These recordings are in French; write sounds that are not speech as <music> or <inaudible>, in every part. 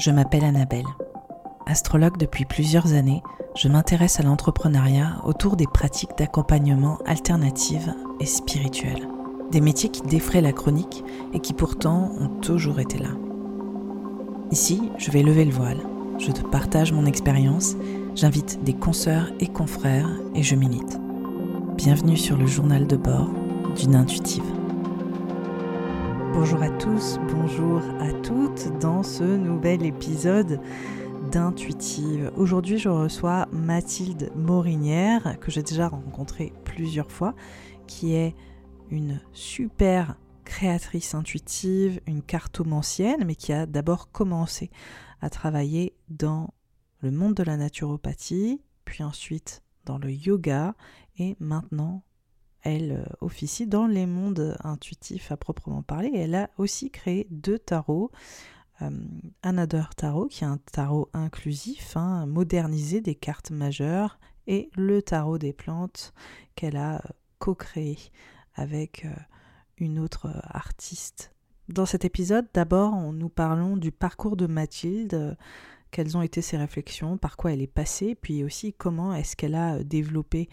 Je m'appelle Annabelle. Astrologue depuis plusieurs années, je m'intéresse à l'entrepreneuriat autour des pratiques d'accompagnement alternatives et spirituelles. Des métiers qui défraient la chronique et qui pourtant ont toujours été là. Ici, je vais lever le voile, je te partage mon expérience, j'invite des consoeurs et confrères et je milite. Bienvenue sur le journal de bord d'une intuitive. Bonjour à tous, bonjour à toutes dans ce nouvel épisode d'Intuitive. Aujourd'hui, je reçois Mathilde Morinière, que j'ai déjà rencontrée plusieurs fois, qui est une super créatrice intuitive, une cartomancienne, mais qui a d'abord commencé à travailler dans le monde de la naturopathie, puis ensuite dans le yoga, et maintenant elle euh, officie dans les mondes intuitifs à proprement parler. Elle a aussi créé deux tarots. Euh, Another Tarot, qui est un tarot inclusif, hein, modernisé des cartes majeures, et le tarot des plantes qu'elle a euh, co-créé avec une autre artiste. Dans cet épisode, d'abord, nous parlons du parcours de Mathilde, quelles ont été ses réflexions, par quoi elle est passée, puis aussi comment est-ce qu'elle a développé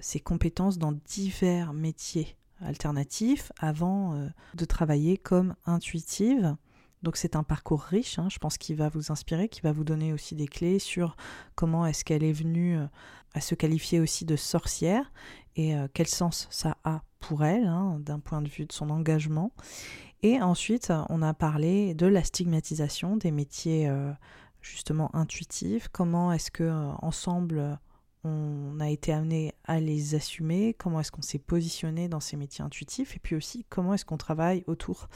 ses compétences dans divers métiers alternatifs avant euh, de travailler comme intuitive. Donc c'est un parcours riche, hein, je pense qu'il va vous inspirer, qui va vous donner aussi des clés sur comment est-ce qu'elle est venue euh, à se qualifier aussi de sorcière et euh, quel sens ça a pour elle hein, d'un point de vue de son engagement. Et ensuite, on a parlé de la stigmatisation des métiers justement intuitifs, comment est-ce que ensemble on a été amené à les assumer, comment est-ce qu'on s'est positionné dans ces métiers intuitifs, et puis aussi comment est-ce qu'on travaille autour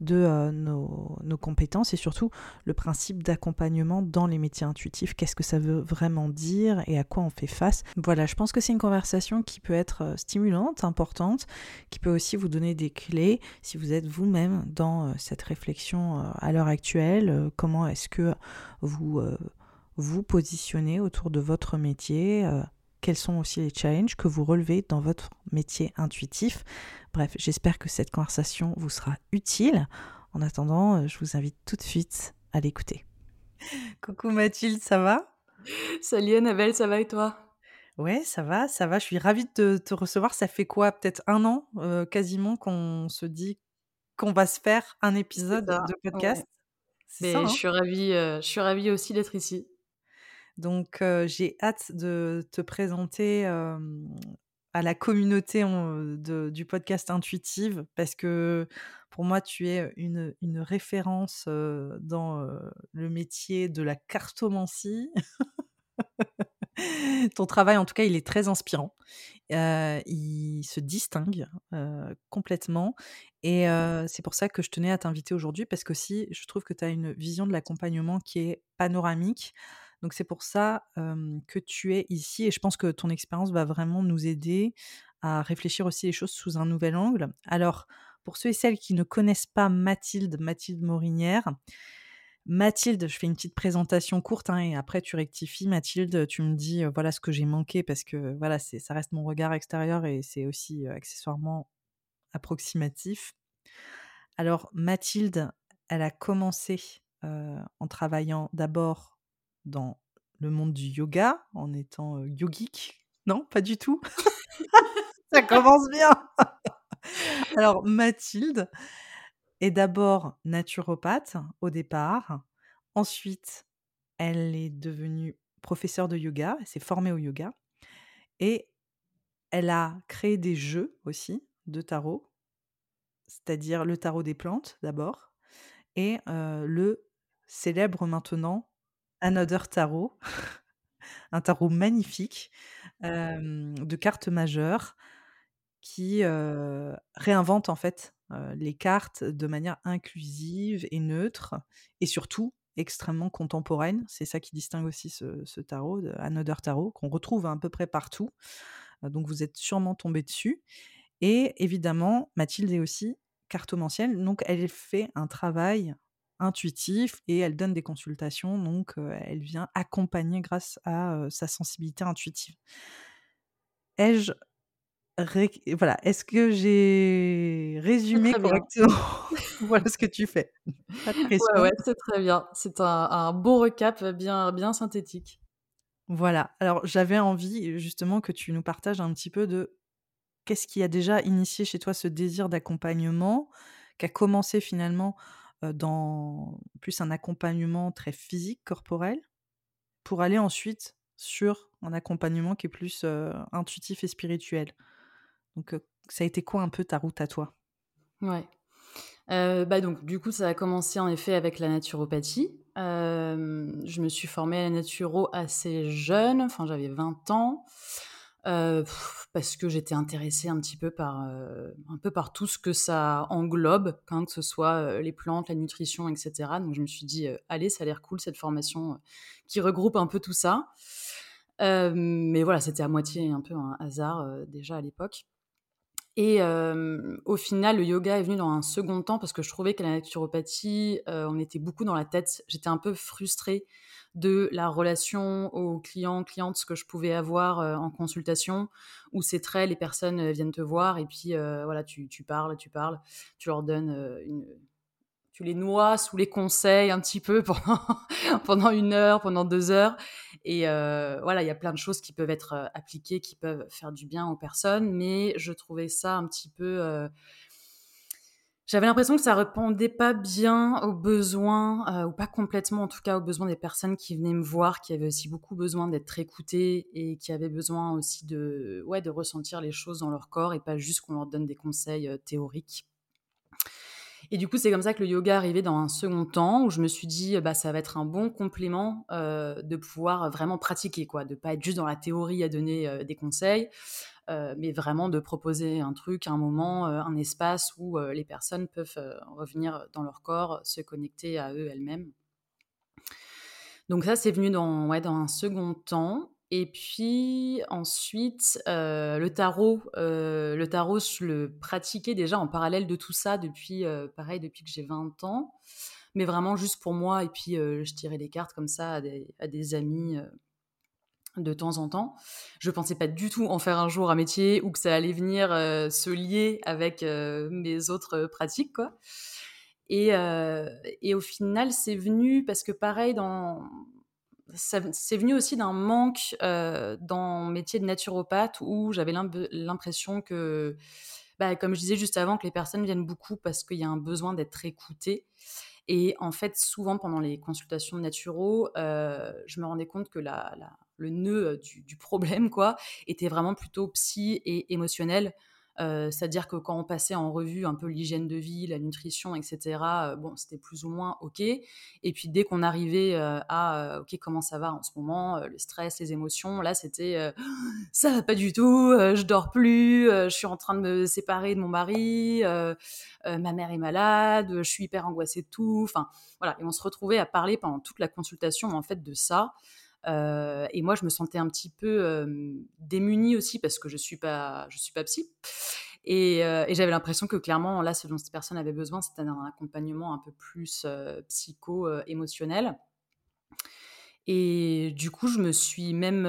de euh, nos, compétences, et surtout le principe d'accompagnement dans les métiers intuitifs, qu'est-ce que ça veut vraiment dire et à quoi on fait face? Voilà, je pense que c'est une conversation qui peut être euh, stimulante, importante, qui peut aussi vous donner des clés si vous êtes vous-même dans euh, cette réflexion à l'heure actuelle, comment est-ce que vous vous positionnez autour de votre métier, euh, quels sont aussi les challenges que vous relevez dans votre métier intuitif. Bref, j'espère que cette conversation vous sera utile. En attendant, euh, je vous invite tout de suite à l'écouter. Coucou Mathilde, ça va? Salut Annabelle, ça va et toi? Ouais, ça va, ça va. Je suis ravie de te recevoir. Ça fait quoi? Peut-être un an euh, quasiment qu'on se dit qu'on va se faire un épisode de podcast? Mais je hein? suis ravie, je suis ravie aussi d'être ici. Donc j'ai hâte de te présenter à la communauté du podcast Intuitive parce que pour moi tu es une, référence dans le métier de la cartomancie. <laughs> Ton travail, en tout cas, il est très inspirant. il se distingue complètement. Et c'est pour ça que je tenais à t'inviter aujourd'hui, parce que si je trouve que tu as une vision de l'accompagnement qui est panoramique, donc c'est pour ça que tu es ici et je pense que ton expérience va vraiment nous aider à réfléchir aussi les choses sous un nouvel angle. Alors, pour ceux et celles qui ne connaissent pas Mathilde, Mathilde Morinière, Mathilde, je fais une petite présentation courte hein, et après tu rectifies. Mathilde, tu me dis voilà ce que j'ai manqué parce que voilà, ça reste mon regard extérieur et c'est aussi accessoirement approximatif. Alors Mathilde, elle a commencé en travaillant d'abord dans le monde du yoga en étant yogique? Non, pas du tout. <laughs> Ça commence bien. <laughs> Alors, Mathilde est d'abord naturopathe au départ. Ensuite, elle est devenue professeure de yoga. Elle s'est formée au yoga. Et elle a créé des jeux aussi de tarot, c'est-à-dire le tarot des plantes d'abord, et le célèbre maintenant Another Tarot, <laughs> un tarot magnifique de cartes majeures qui réinvente en fait les cartes de manière inclusive et neutre et surtout extrêmement contemporaine. C'est ça qui distingue aussi ce, tarot, Another Tarot, qu'on retrouve à peu près partout. donc vous êtes sûrement tombé dessus. Et évidemment, Mathilde est aussi cartomancienne, donc elle fait un travail intuitif et elle donne des consultations, donc elle vient accompagner grâce à sa sensibilité intuitive. Ai-je voilà, est-ce que j'ai résumé correctement <laughs> <laughs> voilà ce que tu fais? Ouais, ouais, c'est très bien. C'est un un beau recap bien bien synthétique. Voilà, alors j'avais envie justement que tu nous partages un petit peu de qu'est-ce qui a déjà initié chez toi ce désir d'accompagnement, qui a commencé finalement, dans plus un accompagnement très physique, corporel, pour aller ensuite sur un accompagnement qui est plus, intuitif et spirituel. Donc, ça a été quoi un peu ta route à toi? Ouais. Bah, donc du coup, ça a commencé en effet avec la naturopathie. Je me suis formée à la naturo assez jeune, enfin j'avais 20 ans, heu, parce que j'étais intéressée un petit peu par, heu, un peu par tout ce que ça englobe, hein, que ce soit, les plantes, la nutrition et cetera. Donc je me suis dit: «Allez, ça a l'air cool cette formation, qui regroupe un peu tout ça». Mais voilà, c'était à moitié un peu un hasard, déjà à l'époque. Et au final, le yoga est venu dans un second temps parce que je trouvais qu'à la naturopathie, on était beaucoup dans la tête. J'étais un peu frustrée de la relation aux clients, clientes que je pouvais avoir en consultation, où c'est très les personnes viennent te voir et puis voilà, tu, tu, parles, tu parles, tu leur donnes une, les noies sous les conseils un petit peu <laughs> pendant, pendant une heure, pendant deux heures. Et euh, voilà, il y a plein de choses qui peuvent être euh, appliquées, qui peuvent faire du bien aux personnes, mais je trouvais ça un petit peu... Euh, j'avais l'impression que ça répondait pas bien aux besoins, ou pas complètement en tout cas aux besoins des personnes qui venaient me voir, qui avaient aussi beaucoup besoin d'être écoutées et qui avaient besoin aussi de, ouais, de ressentir les choses dans leur corps et pas juste qu'on leur donne des conseils théoriques. Et du coup, c'est comme ça que le yoga arrivait dans un second temps, où je me suis dit, bah, ça va être un bon complément euh, de pouvoir vraiment pratiquer, quoi, de pas être juste dans la théorie à donner euh, des conseils, euh, mais vraiment de proposer un truc, un moment, un espace où les personnes peuvent revenir dans leur corps, se connecter à eux elles-mêmes. Donc ça, c'est venu dans, ouais, dans un second temps. Et puis ensuite, euh, le tarot, euh, le tarot, je le pratiquais déjà en parallèle de tout ça depuis, euh, pareil, depuis que j'ai 20 ans, mais vraiment juste pour moi. Et puis je tirais les cartes comme ça à des, amis de temps en temps. Je pensais pas du tout en faire un jour un métier ou que ça allait venir se lier avec mes autres pratiques, quoi. Et, et au final, c'est venu parce que pareil dans c'est venu aussi d'un manque euh, dans le métier de naturopathe où j'avais l'impression que, bah, comme je disais juste avant, que les personnes viennent beaucoup parce qu'il y a un besoin d'être écoutées. Et en fait, souvent pendant les consultations naturo, euh, je me rendais compte que la, le nœud du, du, problème quoi, était vraiment plutôt psy et émotionnel. Euh, c'est-à-dire que quand on passait en revue un peu l'hygiène de vie, la nutrition, etc., euh, bon, c'était plus ou moins OK. Et puis dès qu'on arrivait euh, à OK, comment ça va en ce moment, le stress, les émotions, là, c'était <gasps> ça va pas du tout, je dors plus, je suis en train de me séparer de mon mari, ma mère est malade, je suis hyper angoissée de tout. Enfin, voilà. Et on se retrouvait à parler pendant toute la consultation, en fait, de ça. Euh, et moi, je me sentais un petit peu démunie aussi parce que je suis suis pas psy. Et, et j'avais l'impression que clairement, là, ce dont cette personne avait besoin, c'était un accompagnement un peu plus psycho-émotionnel. Et du coup, je me suis même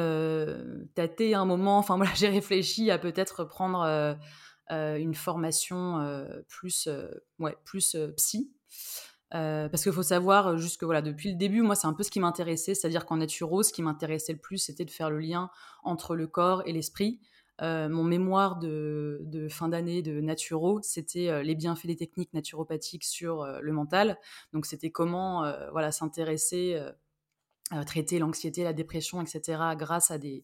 tâtée un moment. Enfin voilà, <laughs> j'ai réfléchi à peut-être prendre une formation plus, ouais, plus psy. Euh, parce qu'il faut savoir, euh, juste que voilà, depuis le début, moi, c'est un peu ce qui m'intéressait, c'est-à-dire qu'en naturo, ce qui m'intéressait le plus, c'était de faire le lien entre le corps et l'esprit. Euh, mon mémoire de, fin d'année de naturo, c'était les bienfaits des techniques naturopathiques sur le mental. Donc, c'était comment voilà, s'intéresser euh, traiter l'anxiété, la dépression, etc., grâce à des,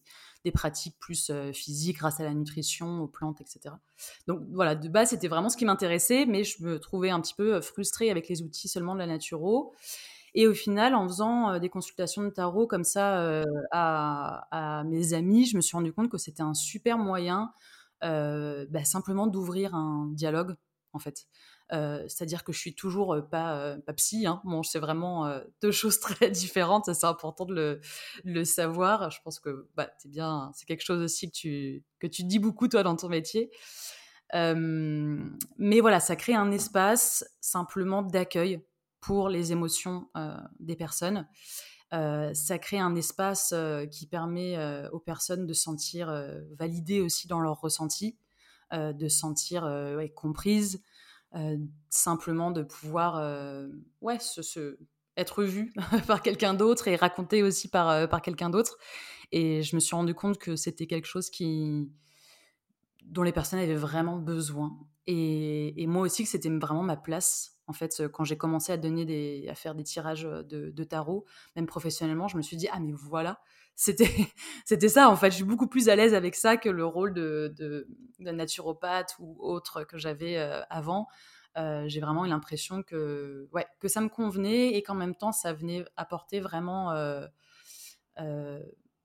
pratiques plus euh, physiques, grâce à la nutrition, aux plantes, etc. Donc voilà, de base, c'était vraiment ce qui m'intéressait, mais je me trouvais un petit peu euh, frustrée avec les outils seulement de la naturo. Et au final, en faisant des consultations de tarot comme ça à, mes amis, je me suis rendu compte que c'était un super moyen bah, simplement d'ouvrir un dialogue, en fait. C'est-à-dire que je suis toujours pas, psy. Hein. C'est vraiment deux <laughs> choses très différentes. C'est important de le, savoir. Je pense que bah, c'est bien. C'est quelque chose aussi que tu, que tu dis beaucoup toi dans ton métier. mais voilà, ça crée un espace simplement d'accueil pour les émotions des personnes. ça crée un espace qui permet aux personnes de se sentir validées aussi dans leurs ressentis. de se sentir ouais, comprise, simplement de pouvoir ouais, se, être vue <laughs> par quelqu'un d'autre et raconter aussi par, par quelqu'un d'autre. Et je me suis rendu compte que c'était quelque chose qui dont les personnes avaient vraiment besoin. Et, moi aussi, que c'était vraiment ma place. En fait, quand j'ai commencé à donner des, à faire des tirages de, tarot, même professionnellement, je me suis dit ah mais voilà, c'était <laughs> c'était ça. En fait, je suis beaucoup plus à l'aise avec ça que le rôle de, de, naturopathe ou autre que j'avais euh, avant. Euh, j'ai vraiment eu l'impression que ouais que ça me convenait et qu'en même temps ça venait apporter vraiment euh,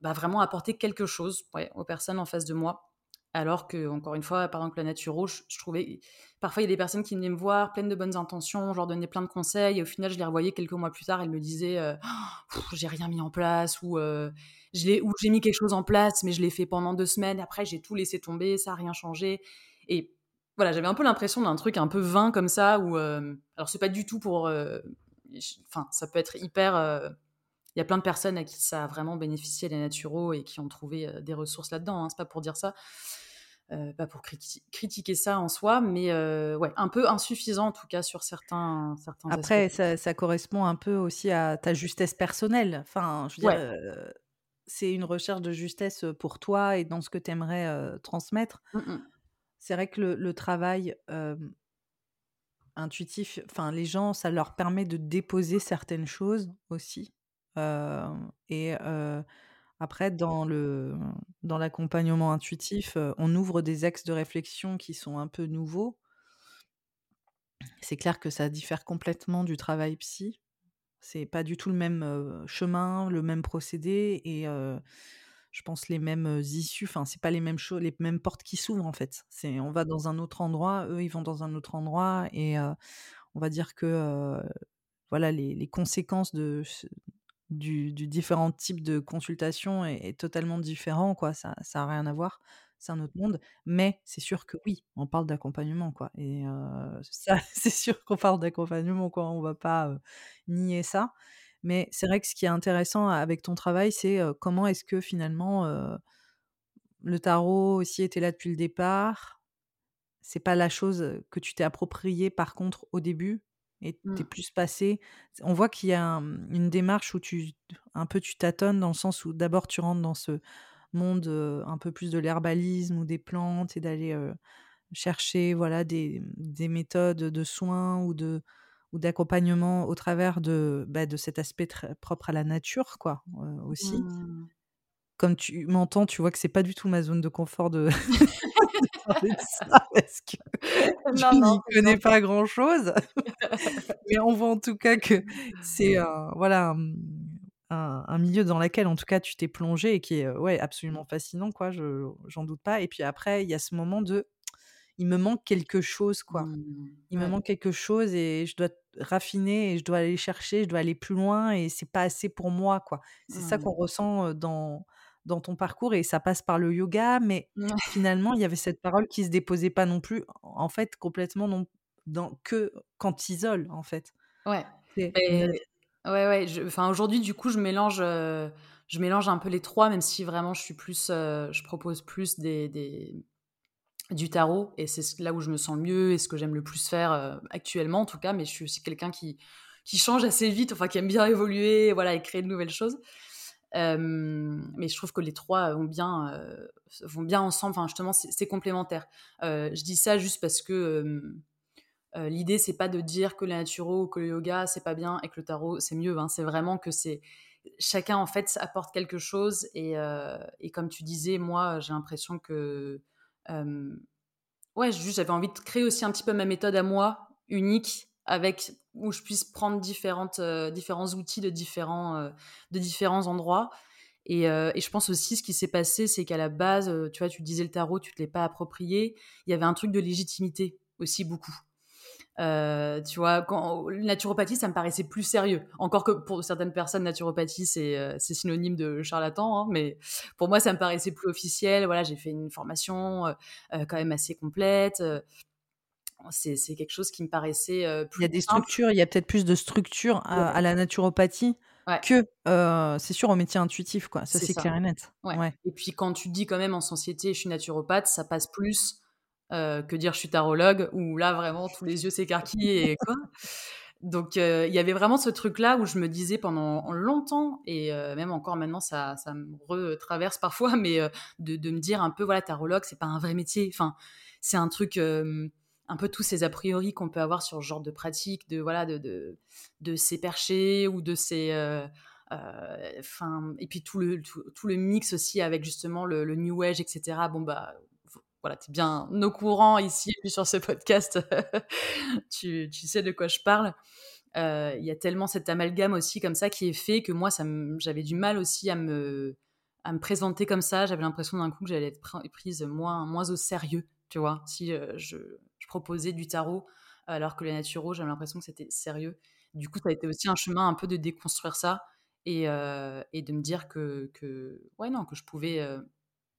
bah, vraiment apporter quelque chose aux personnes en face de moi alors que, encore une fois, par exemple, la naturo, je, trouvais. Parfois, il y a des personnes qui venaient me voir, pleines de bonnes intentions, je leur donnais plein de conseils, et au final, je les revoyais quelques mois plus tard, elles me disaient <gasps> «Oh, J'ai rien mis en place, ou, euh, j'ai mis quelque chose en place, mais je l'ai fait pendant deux semaines, après, j'ai tout laissé tomber, ça n'a rien changé. Et voilà, j'avais un peu l'impression d'un truc un peu vain comme ça, où. Euh, alors, c'est pas du tout pour. Euh, enfin, ça peut être hyper il y a plein de personnes à qui ça a vraiment bénéficié les naturaux et qui ont trouvé des ressources là-dedans. Hein, c'est pas pour dire ça. Euh, pas pour critiquer ça en soi, mais euh, ouais, un peu insuffisant en tout cas sur certains, certains Après, ça, ça, correspond un peu aussi à ta justesse personnelle. Enfin, je veux dire, euh, c'est une recherche de justesse pour toi et dans ce que tu aimerais transmettre. Mmh. C'est vrai que le, le travail intuitif, enfin, les gens, ça leur permet de déposer certaines choses aussi. et après, dans le dans l'accompagnement intuitif, on ouvre des axes de réflexion qui sont un peu nouveaux. C'est clair que ça diffère complètement du travail psy. C'est pas du tout le même chemin, le même procédé et je pense les mêmes issues. Enfin, c'est pas les mêmes choses, les mêmes portes qui s'ouvrent en fait. On va dans un autre endroit, eux ils vont dans un autre endroit et on va dire que voilà les, conséquences de du, différent type de consultation est, totalement différent, quoi. Ça n'a rien à voir, c'est un autre monde. Mais c'est sûr que oui, on parle d'accompagnement, quoi. Et ça, <laughs> c'est sûr qu'on parle d'accompagnement, quoi. On va pas nier ça. Mais c'est vrai que ce qui est intéressant avec ton travail, c'est comment est-ce que finalement le tarot aussi était là depuis le départ? C'est pas la chose que tu t'es appropriée par contre au début, et tu es mmh. plus passé. On voit qu'il y a une démarche où tu un peu tu tâtonnes dans le sens où d'abord tu rentres dans ce monde un peu plus de l'herbalisme ou des plantes et d'aller chercher voilà des, des, méthodes de soins ou de ou d'accompagnement au travers de, bah, de cet aspect très propre à la nature quoi aussi. Mmh. Comme tu m'entends, tu vois que c'est pas du tout ma zone de confort de, <laughs> de ça <laughs> parce que <laughs> je n'y connais pas grand chose. Mais on voit en tout cas que c'est voilà un, milieu dans lequel en tout cas tu t'es plongé et qui est ouais absolument fascinant quoi. Je j'en doute pas. Et puis après il y a ce moment de il me manque quelque chose quoi. Mmh, il me manque quelque chose et je dois raffiner et je dois aller chercher, je dois aller plus loin et c'est pas assez pour moi quoi. C'est ça qu'on ressent dans dans ton parcours et ça passe par le yoga, mais finalement, il y avait cette parole qui se déposait pas non plus, en fait, complètement non, dans, que quand tu isoles, en fait. Ouais. Ouais, ouais. Enfin, aujourd'hui, du coup, je mélange, je mélange un peu les trois, même si vraiment je suis plus, je propose plus des, des, du tarot et c'est là où je me sens mieux et ce que j'aime le plus faire actuellement, en tout cas. Mais je suis quelqu'un qui qui change assez vite, enfin qui aime bien <laughs> évoluer, voilà, et créer de nouvelles choses mais je trouve que les trois vont bien, vont bien ensemble. Enfin, justement, c'est complémentaire. je dis ça juste parce que l'idée, c'est pas de dire que la naturo ou que le yoga, c'est pas bien et que le tarot, c'est mieux. Hein. C'est vraiment que c'est chacun, en fait, apporte quelque chose. Et, et comme tu disais, moi, j'ai l'impression que. ouais, juste, j'avais envie de créer aussi un petit peu ma méthode à moi, unique, avec où je puisse prendre différentes, euh, différents outils de différents, euh, de différents endroits. Et, euh, et, je pense aussi, ce qui s'est passé, c'est qu'à la base, tu vois, tu disais le tarot, tu te l'es pas approprié. Il y avait un truc de légitimité aussi beaucoup. Tu vois, quand naturopathie, ça me paraissait plus sérieux. Encore que pour certaines personnes, naturopathie, c'est synonyme de charlatan, hein, mais pour moi, ça me paraissait plus officiel. Voilà, j'ai fait une formation quand même assez complète c'est quelque chose qui me paraissait plus. Il y a des structures, il y a peut-être plus de structures à, la naturopathie que, c'est sûr, au métier intuitif, quoi. Ça, c'est clair et net. Et puis, quand tu dis quand même en société, je suis naturopathe, ça passe plus que dire je suis tarologue, où là vraiment tous les yeux s'écarquillent et <laughs> quoi. Donc il y avait vraiment ce truc-là où je me disais pendant longtemps, et même encore maintenant ça, ça me retraverse parfois, <laughs> mais de, de, me dire un peu, voilà, tarologue, c'est pas un vrai métier. Enfin, c'est un truc un peu tous ces a priori qu'on peut avoir sur ce genre de pratique, de voilà, de, de, de ces perchés ou de ces, enfin, et puis tout le tout, le mix aussi avec justement le, le New Age, etc. Bon bah voilà, tu es bien au courant ici et puis sur ce podcast, <laughs> tu, tu, sais de quoi je parle. Il y a tellement cet amalgame aussi comme ça qui est fait que moi, j'avais du mal aussi à me, à me présenter comme ça. J'avais l'impression d'un coup que j'allais être prise moins, moins au sérieux, tu vois, si je, je, proposais du tarot, alors que les naturaux, j'avais l'impression que c'était sérieux. Du coup, ça a été aussi un chemin un peu de déconstruire ça et, et de me dire que, que, ouais, non, que je pouvais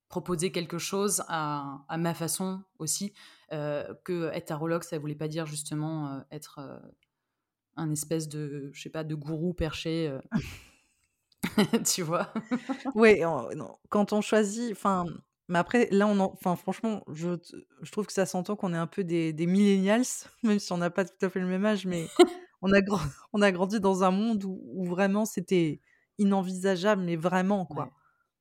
proposer quelque chose à, ma façon aussi. que être tarologue, ça voulait pas dire justement être un espèce de, je sais pas, de gourou perché. <laughs> tu vois Oui, quand on choisit, enfin, mais après, là, on enfin, franchement, je, je trouve que ça s'entend qu'on est un peu des, des millennials, <laughs> même si on n'a pas tout à fait le même âge, mais <laughs> on a, on a grandi dans un monde où, vraiment c'était inenvisageable, mais vraiment, quoi.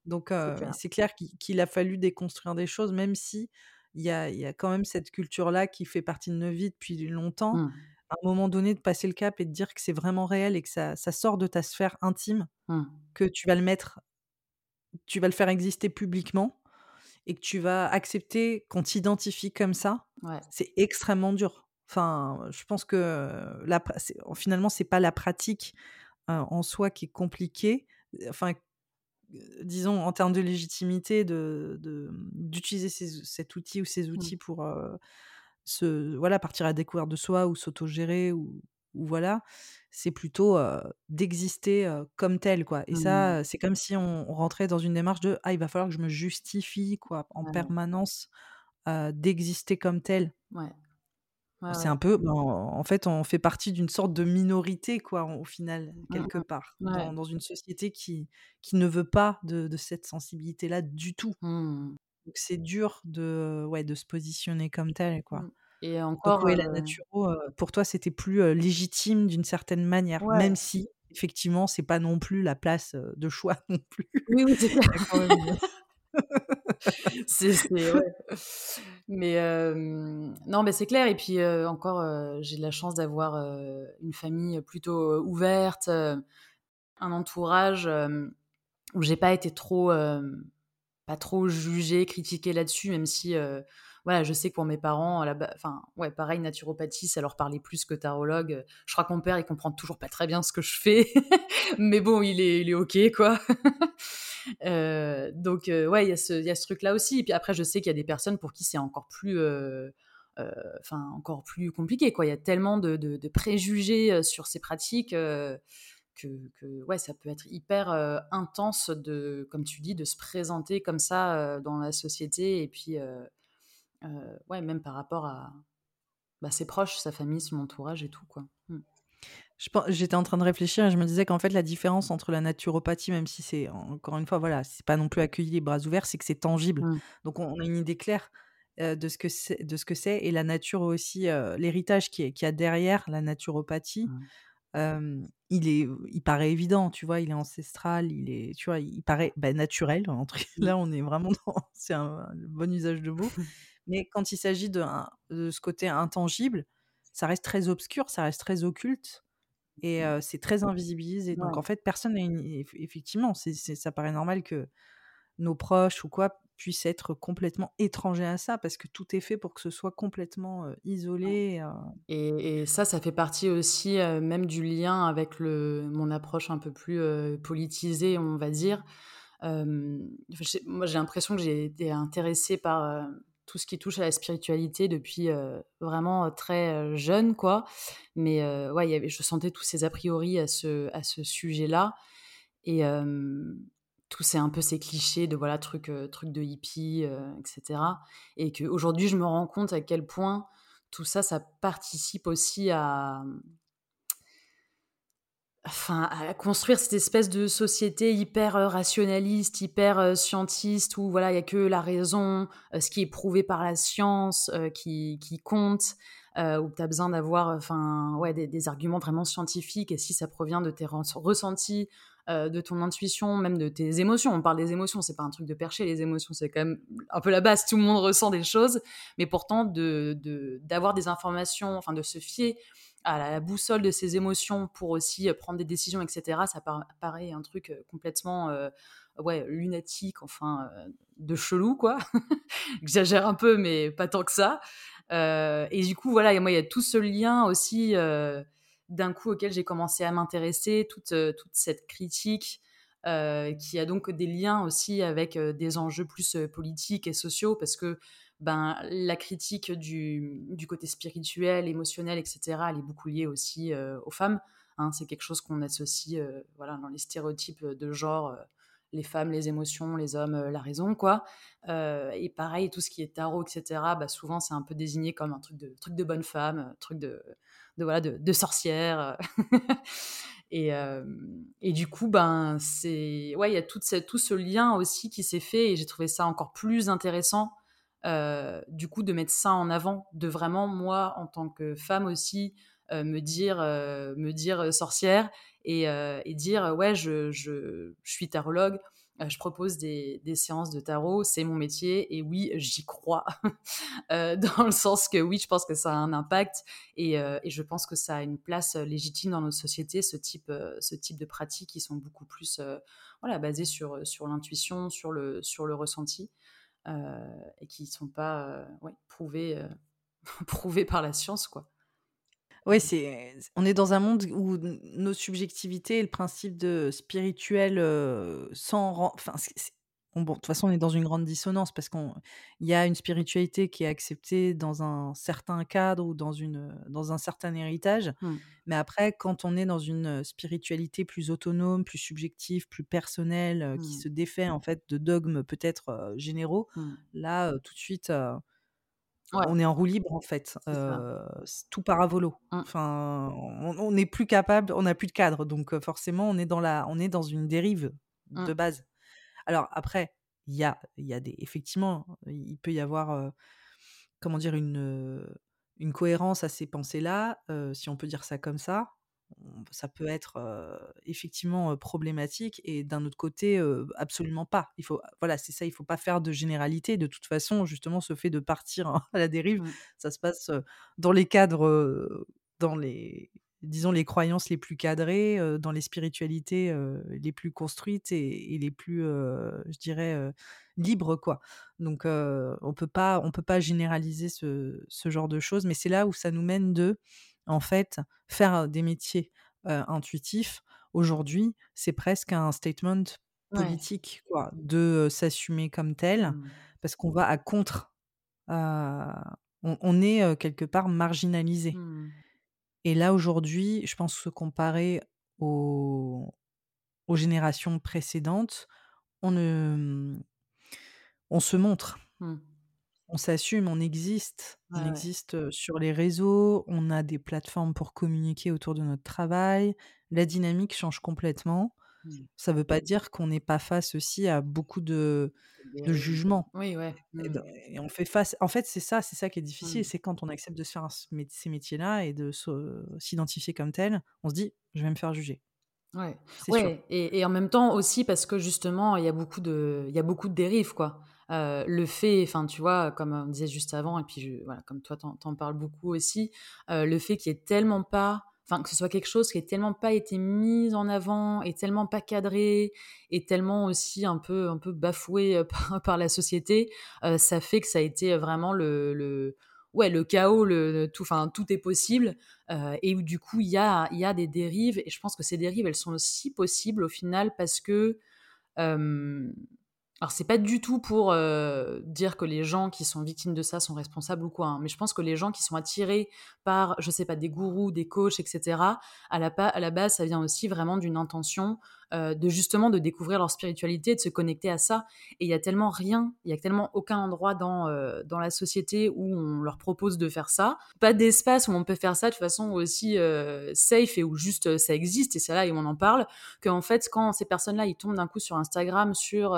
Donc, c'est clair, qu'il a fallu déconstruire des choses, même si il y a, y a, quand même cette culture-là qui fait partie de nos vies depuis longtemps. Mmh. À un moment donné, de passer le cap et de dire que c'est vraiment réel et que ça, ça sort de ta sphère intime, mmh. que tu vas le mettre, tu vas le faire exister publiquement et que tu vas accepter qu'on t'identifie comme ça, c'est extrêmement dur. Enfin, je pense que la, finalement, c'est pas la pratique en soi qui est compliquée. Enfin, disons, en termes de légitimité, de, d'utiliser cet outil ou ces mmh. outils pour se, voilà, partir à découvrir de soi ou s'autogérer ou, ou voilà, c'est plutôt d'exister comme tel, quoi. Et mmh. ça, c'est comme si on, rentrait dans une démarche de ah, il va falloir que je me justifie, quoi, en permanence d'exister comme tel. Ouais c'est un peu, ben, en fait, on fait partie d'une sorte de minorité, quoi, au final, mmh quelque part, dans, une société qui, qui ne veut pas de, cette sensibilité-là du tout. Mmh. Donc c'est dur de, ouais, de se positionner comme tel, quoi. Mmh. Et encore, Donc, la nature, pour toi, c'était plus légitime d'une certaine manière, même si, effectivement, c'est pas non plus la place de choix <laughs> non plus. Oui, oui, c'est <laughs> <laughs> c'est. Mais non, mais c'est clair. Et puis encore, j'ai de la chance d'avoir une famille plutôt ouverte, un entourage où j'ai pas été trop, pas trop jugée, critiquée là-dessus, même si voilà, je sais que pour mes parents, enfin, ouais, pareil, naturopathie, ça leur parlait plus que tarologue. Je crois que mon père, il comprend toujours pas très bien ce que je fais, <laughs> mais bon, il est, il est ok, quoi. <laughs> Euh, donc, euh, ouais, il y, a ce truc-là aussi. Et puis après, je sais qu'il y a des personnes pour qui c'est encore plus. Euh, enfin, encore plus compliqué, quoi. Il y a tellement de, préjugés sur ces pratiques que, que, ouais, ça peut être hyper intense de, comme tu dis, de se présenter comme ça dans la société et puis, ouais, même par rapport à bah, ses proches, sa famille, son entourage et tout, quoi. Mmh. J'étais en train de réfléchir et je me disais qu'en fait, la différence entre la naturopathie, même si c'est, encore une fois, voilà, c'est pas non plus accueilli les bras ouverts, c'est que c'est tangible. Mmh. Donc, on a une idée claire de ce que c'est, de ce que c'est. Et la nature aussi, l'héritage qui est, qui a derrière la naturopathie, mmh. il est, il paraît évident, tu vois, il est ancestral, il est, tu vois, il paraît bah, naturel. Entre, là, on est vraiment dans, <laughs> c'est un, bon usage de mots. <laughs> Mais quand il s'agit de, de ce côté intangible, ça reste très obscur, ça reste très occulte. Et c'est très invisibilisé. Donc, en fait, personne n'a Effectivement, ça paraît normal que nos proches ou quoi puissent être complètement étrangers à ça parce que tout est fait pour que ce soit complètement isolé. Et, ça, ça fait partie aussi même du lien avec le, mon approche un peu plus politisée, on va dire. moi, j'ai l'impression que j'ai été intéressée par tout ce qui touche à la spiritualité depuis vraiment très jeune, quoi. Mais ouais, je sentais tous ces a priori à ce, à ce sujet-là. Et tous ces un peu ces clichés de voilà, trucs truc de hippie, etc. Et qu'aujourd'hui, je me rends compte à quel point tout ça, ça participe aussi à. Enfin, à construire cette espèce de société hyper rationaliste, hyper scientiste, où voilà, il y a que la raison, ce qui est prouvé par la science, qui, qui compte. où tu as besoin d'avoir enfin ouais, des, arguments vraiment scientifiques et si ça provient de tes ressentis, de ton intuition, même de tes émotions. On parle des émotions, c'est pas un truc de percher, les émotions, c'est quand même un peu la base, tout le monde ressent des choses, mais pourtant de d'avoir des informations, enfin de se fier à la, boussole de ses émotions pour aussi prendre des décisions, etc., ça paraît un truc complètement ouais, lunatique, enfin de chelou, quoi. <laughs> J'exagère un peu, mais pas tant que ça. et du coup, voilà, moi, il y a tout ce lien aussi d'un coup auquel j'ai commencé à m'intéresser, toute, toute cette critique qui a donc des liens aussi avec des enjeux plus politiques et sociaux, parce que ben, la critique du, côté spirituel, émotionnel, etc., elle est beaucoup liée aussi aux femmes. Hein. c'est quelque chose qu'on associe voilà, dans les stéréotypes de genre les femmes, les émotions, les hommes, la raison, quoi. et pareil, tout ce qui est tarot, etc., bah, souvent, c'est un peu désigné comme un truc de, truc de bonne femme, truc de, voilà, de, sorcière. <laughs> et, du coup, ben, c'est, ouais, il y a tout ce lien aussi qui s'est fait et j'ai trouvé ça encore plus intéressant. Du coup, de mettre ça en avant, de vraiment, moi, en tant que femme aussi, me dire, me dire sorcière et, dire, ouais, je, je, suis tarologue, euh, je propose des, séances de tarot, c'est mon métier et oui, j'y crois, <laughs> euh, dans le sens que oui, je pense que ça a un impact et, euh, je pense que ça a une place légitime dans nos sociétés, ce type, de pratiques qui sont beaucoup plus basées sur, l'intuition, sur le ressenti et qui ne sont pas ouais, prouvées, <laughs> prouvées par la science. quoi. Oui, c'est on est dans un monde où nos subjectivités et le principe de spirituel, sans enfin, bon, de toute façon, on est dans une grande dissonance parce qu'il y a une spiritualité qui est acceptée dans un certain cadre ou dans une, dans un certain héritage. Mmh. Mais après, quand on est dans une, spiritualité plus autonome, plus subjective, plus personnelle, qui mmh. se défait, en fait, de dogmes peut-être, généraux, mmh. là, tout de suite, on est en roue libre en fait, tout part à volo. Mmh. Enfin, on n'est plus capable, on n'a plus de cadre, donc forcément on est dans la, on est dans une dérive de base. Alors après, il y a, il y a des, effectivement, il peut y avoir, comment dire, une, une cohérence à ces pensées-là, si on peut dire ça comme ça ça peut être effectivement problématique et d'un autre côté absolument pas. Il faut voilà, c'est ça, il faut pas faire de généralité. De toute façon, justement, ce fait de partir <laughs> à la dérive, mmh. ça se passe dans les cadres, dans les disons les croyances les plus cadrées, dans les spiritualités les plus construites et, les plus, je dirais, libres quoi. Donc on peut pas on peut pas généraliser ce, ce genre de choses, mais c'est là où ça nous mène de en fait, faire des métiers intuitifs, aujourd'hui, c'est presque un statement politique, quoi, de s'assumer comme tel, mmh. parce qu'on va à contre. On, est quelque part marginalisé. Mmh. Et là, aujourd'hui, je pense que comparé aux, aux générations précédentes, on, mmh, on se montre. On s'assume, on existe. on existe sur les réseaux, on a des plateformes pour communiquer autour de notre travail. La dynamique change complètement. Mmh. Ça ne veut pas dire qu'on n'est pas face aussi à beaucoup de, de jugements. Oui, ouais. Mmh. Et, on fait face. En fait, c'est ça, c'est ça qui est difficile, mmh. c'est quand on accepte de se faire ces métiers-là et de s'identifier comme tel, on se dit, je vais me faire juger. Ouais, ouais. Et, et, en même temps aussi parce que justement, il y a beaucoup de, il y a beaucoup de dérives, quoi. Euh, le fait, enfin, tu vois, comme on disait juste avant, et puis voilà, comme toi, t'en, en parles beaucoup aussi, euh, le fait qu'il n'y ait tellement pas, que ce soit quelque chose qui ait tellement pas été mis en avant, et tellement pas cadré, et tellement aussi un peu, un peu bafoué euh, <laughs> par, la société, ça fait que ça a été vraiment le, le ouais, le chaos, le, tout, enfin, tout est possible, et où du coup, il y a, y a des dérives, et je pense que ces dérives, elles sont aussi possibles au final parce que alors, c'est pas du tout pour euh, dire que les gens qui sont victimes de ça sont responsables ou quoi, hein, mais je pense que les gens qui sont attirés par, je sais pas, des gourous, des coachs, etc., à la, à la base, ça vient aussi vraiment d'une intention euh, de justement de découvrir leur spiritualité, de se connecter à ça. Et il y a tellement rien, il y a tellement aucun endroit dans, euh, dans la société où on leur propose de faire ça. Pas d'espace où on peut faire ça de façon aussi euh, safe et où juste ça existe et c'est là et on en parle. Qu'en fait, quand ces personnes-là, ils tombent d'un coup sur Instagram sur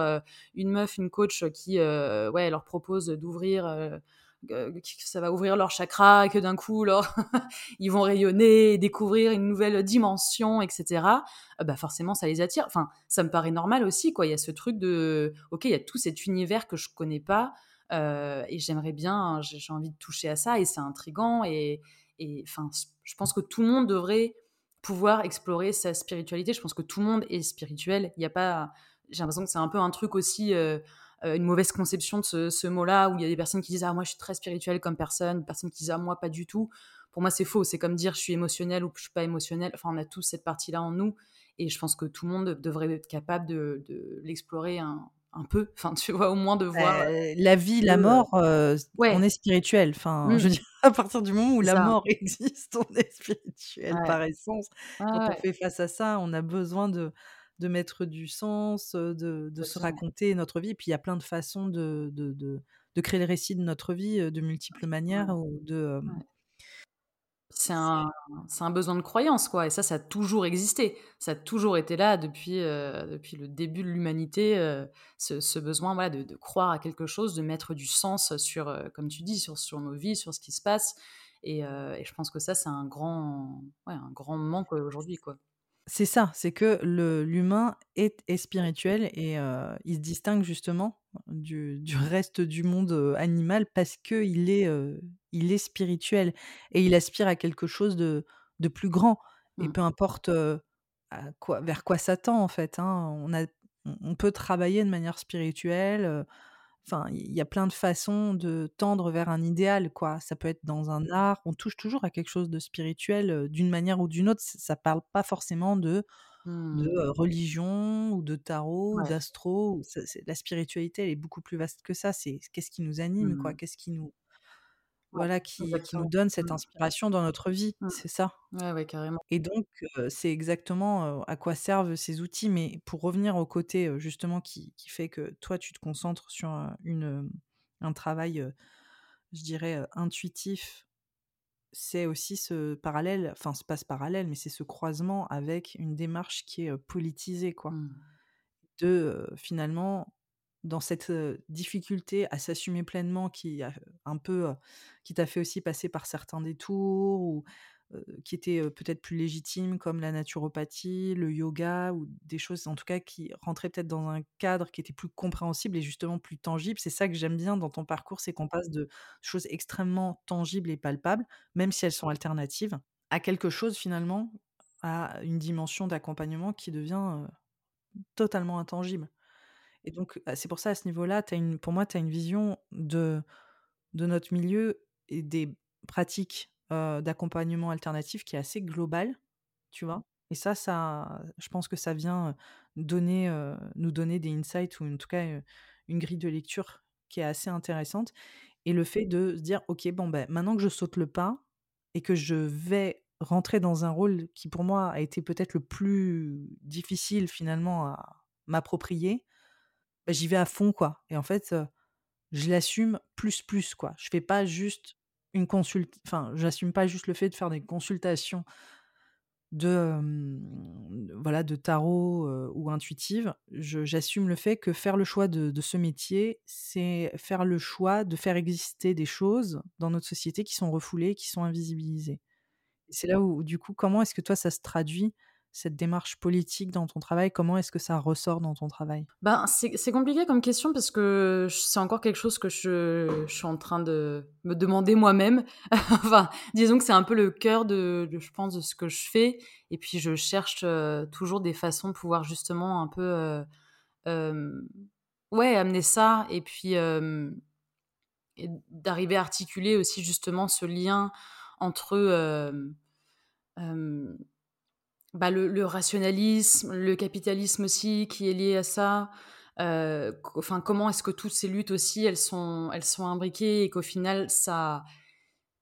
une meuf, une coach qui ouais, leur propose d'ouvrir que ça va ouvrir leur chakra, que d'un coup, <laughs> ils vont rayonner, découvrir une nouvelle dimension, etc. Euh, bah forcément, ça les attire. Enfin, ça me paraît normal aussi, quoi. Il y a ce truc de, ok, il y a tout cet univers que je connais pas, euh, et j'aimerais bien, j'ai envie de toucher à ça, et c'est intrigant, et, enfin, je pense que tout le monde devrait pouvoir explorer sa spiritualité. Je pense que tout le monde est spirituel. Il n'y a pas, j'ai l'impression que c'est un peu un truc aussi. Euh, euh, une mauvaise conception de ce, mot-là, où il y a des personnes qui disent Ah, moi, je suis très spirituelle comme personne, des personnes qui disent Ah, moi, pas du tout. Pour moi, c'est faux. C'est comme dire je suis émotionnelle ou je suis pas émotionnelle. Enfin, on a tous cette partie-là en nous. Et je pense que tout le monde devrait être capable de, l'explorer un, peu. Enfin, tu vois, au moins de voir. Euh, la vie, la mort, euh, on est spirituel. Enfin, je veux mmh. dire, à partir du moment où la mort <laughs> existe, on est spirituel par essence. Quand on fait face à ça, on a besoin de de mettre du sens, de, se raconter notre vie. Et puis il y a plein de façons de, de, créer le récit de notre vie de multiples manières ou de. C'est un, un, besoin de croyance, quoi. Et ça, ça a toujours existé. Ça a toujours été là depuis, depuis le début de l'humanité, ce, besoin voilà, de, croire à quelque chose, de mettre du sens sur, comme tu dis, sur, sur nos vies, sur ce qui se passe. Et, et je pense que ça, c'est un grand, ouais, un grand manque aujourd'hui, quoi. C'est ça, c'est que l'humain est est spirituel et il se distingue justement du du reste du monde, animal parce qu'il est, il est spirituel et il aspire à quelque chose de de plus grand et mmh. peu importe, à quoi vers quoi ça tend en fait, hein. On a on peut travailler de manière spirituelle, Enfin, il y a plein de façons de tendre vers un idéal, quoi. Ça peut être dans un art, on touche toujours à quelque chose de spirituel, d'une manière ou d'une autre. ça parle pas forcément de de, mmh. religion ou de tarot d'astro, la spiritualité, elle est beaucoup plus vaste que ça. C'est qu'est-ce qui nous anime, quoi? Mmh. Qu'est-ce qui nous voilà, qui, nous donne cette mmh. inspiration dans notre vie, mmh. c'est ça. Ouais, carrément. Et donc, c'est exactement à quoi servent ces outils. Mais pour revenir au côté justement qui, fait que toi, tu te concentres sur une, un travail, je dirais, intuitif, c'est aussi ce parallèle, enfin, ce passe parallèle, mais c'est ce croisement avec une démarche qui est politisée, quoi. De finalement dans cette difficulté à s'assumer pleinement qui a un peu qui t'a fait aussi passer par certains détours ou qui étaient peut-être plus légitimes comme la naturopathie, le yoga ou des choses en tout cas qui rentraient peut-être dans un cadre qui était plus compréhensible et justement plus tangible? C'est ça que j'aime bien dans ton parcours, c'est qu'on passe de choses extrêmement tangibles et palpables, même si elles sont alternatives, à quelque chose finalement, à une dimension d'accompagnement qui devient totalement intangible. Et donc, c'est pour ça, à ce niveau-là, pour moi, tu as une vision de, notre milieu et des pratiques d'accompagnement alternatif qui est assez globale, tu vois? Et ça, ça, je pense que ça vient nous donner des insights ou en tout cas une grille de lecture qui est assez intéressante. Et le fait de se dire, ok, bon, ben, maintenant que je saute le pas et que je vais rentrer dans un rôle qui pour moi a été peut-être le plus difficile finalement à m'approprier, bah, j'y vais à fond, quoi. Et en fait, je l'assume plus, plus, quoi. Je fais pas juste une consulte, enfin, j'assume pas juste le fait de faire des consultations de, voilà, de tarot ou intuitive. J'assume le fait que faire le choix de, de ce métier, c'est faire le choix de faire exister des choses dans notre société qui sont refoulées, qui sont invisibilisées. C'est là où, du coup, comment est-ce que toi, ça se traduit cette démarche politique dans ton travail Comment est-ce que ça ressort dans ton travail? Ben, C'est compliqué comme question parce que c'est encore quelque chose que je, suis en train de me demander moi-même. <laughs> enfin, disons que c'est un peu le cœur de, je pense, de ce que je fais. Et puis, je cherche euh, toujours des façons de pouvoir justement un peu... Euh, euh, ouais, amener ça. Et puis, d'arriver à articuler aussi justement ce lien entre bah, le, rationalisme, le capitalisme aussi qui est lié à ça. Euh, enfin, comment est-ce que toutes ces luttes aussi, elles sont, elles sont imbriquées et qu'au final, ça,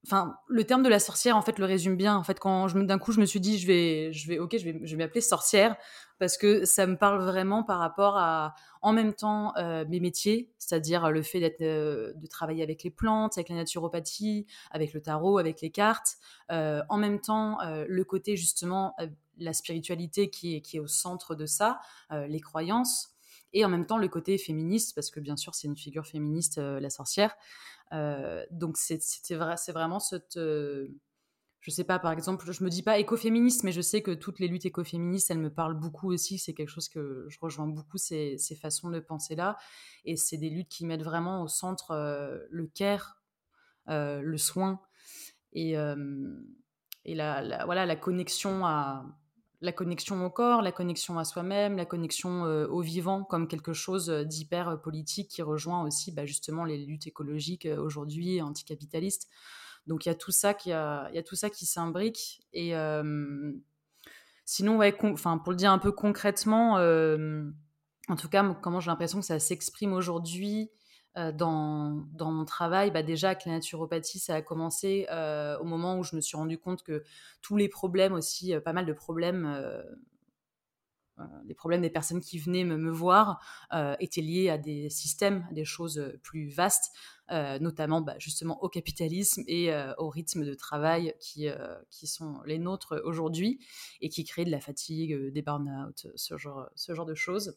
Enfin, le terme de la sorcière, en fait, le résume bien. En fait, quand d'un coup, je me suis dit, je vais, je vais, ok, je vais, je vais m'appeler sorcière parce que ça me parle vraiment par rapport à, en même temps, euh, mes métiers, c'est-à-dire le fait euh, de travailler avec les plantes, avec la naturopathie, avec le tarot, avec les cartes. Euh, en même temps, le côté justement, la spiritualité qui est au centre de ça, les croyances et en même temps le côté féministe, parce que bien sûr c'est une figure féministe, la sorcière. Euh, donc c'est vrai, vraiment cette euh, je sais pas, par exemple, je me dis pas écoféministe, mais je sais que toutes les luttes écoféministes, elles me parlent beaucoup aussi. C'est quelque chose que je rejoins beaucoup, ces, ces façons de penser là. Et c'est des luttes qui mettent vraiment au centre euh, le care, le soin et, et la, voilà, la connexion à, la connexion au corps, la connexion à soi-même, la connexion euh, au vivant comme quelque chose euh, d'hyper euh, politique qui rejoint aussi bah, justement les luttes écologiques aujourd'hui anticapitalistes. Donc il y a tout ça qui s'imbrique et sinon pour le dire un peu concrètement, en tout cas comment j'ai l'impression que ça s'exprime aujourd'hui euh, dans, dans, mon travail, bah déjà avec la naturopathie, ça a commencé euh, au moment où je me suis rendu compte que tous les problèmes aussi, euh, pas mal de problèmes, les problèmes des personnes qui venaient me, voir étaient liés à des systèmes, des choses plus vastes, notamment bah, justement au capitalisme et au rythme de travail qui, sont les nôtres aujourd'hui et qui créent de la fatigue, des burn-out, ce genre de choses.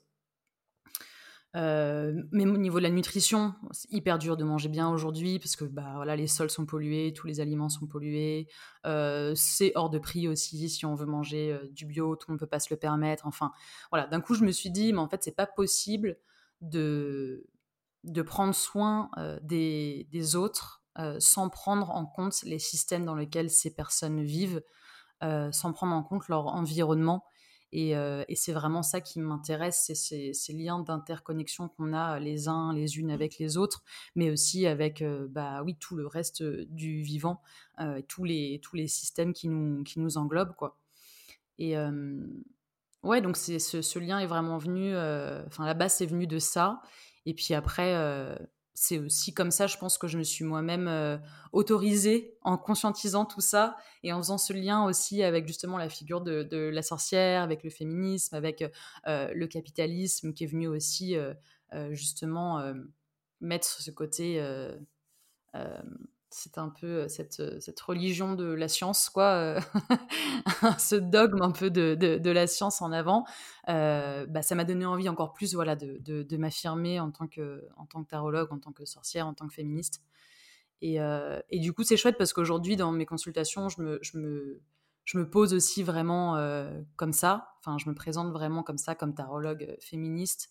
Euh, même au niveau de la nutrition, c'est hyper dur de manger bien aujourd'hui parce que bah, voilà, les sols sont pollués, tous les aliments sont pollués. Euh, c'est hors de prix aussi si on veut manger euh, du bio, tout le monde ne peut pas se le permettre. Enfin, voilà. D'un coup, je me suis dit, mais en fait, c'est pas possible de, de prendre soin des, des, autres sans prendre en compte les systèmes dans lesquels ces personnes vivent, sans prendre en compte leur environnement euh, et, c'est vraiment ça qui m'intéresse, c'est ces, liens d'interconnexion qu'on a les uns les unes avec les autres, mais aussi avec euh, bah, oui, tout le reste du vivant, euh, tous, les, tous les systèmes qui nous, qui nous englobent. Quoi. Et ouais, donc ce, ce, lien est vraiment venu, enfin la base est venue de ça. Et puis après, c'est aussi comme ça, je pense que je me suis moi-même euh, autorisée en conscientisant tout ça et en faisant ce lien aussi avec justement la figure de, la sorcière, avec le féminisme, avec euh, le capitalisme qui est venu aussi euh, justement mettre ce côté c'est un peu euh, cette, euh, cette, religion de la science, quoi, euh, <laughs> ce dogme un peu de, de, la science en avant, bah, ça m'a donné envie encore plus voilà, de, de m'affirmer en, tant que, en tant que tarologue, en tant que sorcière, en tant que féministe. Et, et du coup, c'est chouette parce qu'aujourd'hui, dans mes consultations, je me, je me, je me pose aussi vraiment comme ça, enfin, je me présente vraiment comme ça, comme tarologue féministe.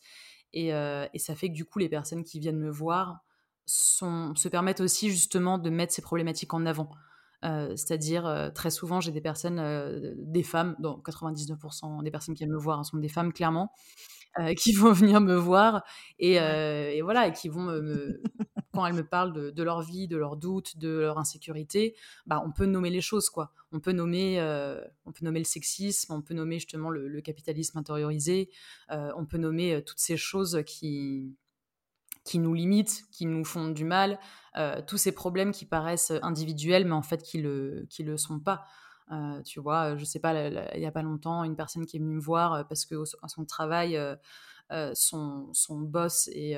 Et, et, ça fait que du coup, les personnes qui viennent me voir, se permettent aussi justement de mettre ces problématiques en avant. Euh, c'est-à-dire, euh, très souvent, j'ai des personnes, euh, des femmes, dans 99% des personnes qui viennent me voir hein, sont des femmes, clairement, <laughs> qui vont venir me voir et, voilà, et qui vont me, <laughs> quand elles me parlent de, leur vie, de leurs doutes, de leur insécurité, bah, on peut nommer les choses, quoi. On peut nommer, on peut nommer le sexisme, on peut nommer justement le, le capitalisme intériorisé, on peut nommer toutes ces choses qui, qui nous limitent, qui nous font du mal, euh, tous ces problèmes qui paraissent individuels, mais en fait qui le, qui le sont pas. Euh, tu vois, je sais pas, il y a pas longtemps, une personne qui est venue me voir euh, parce que son travail, son, son boss est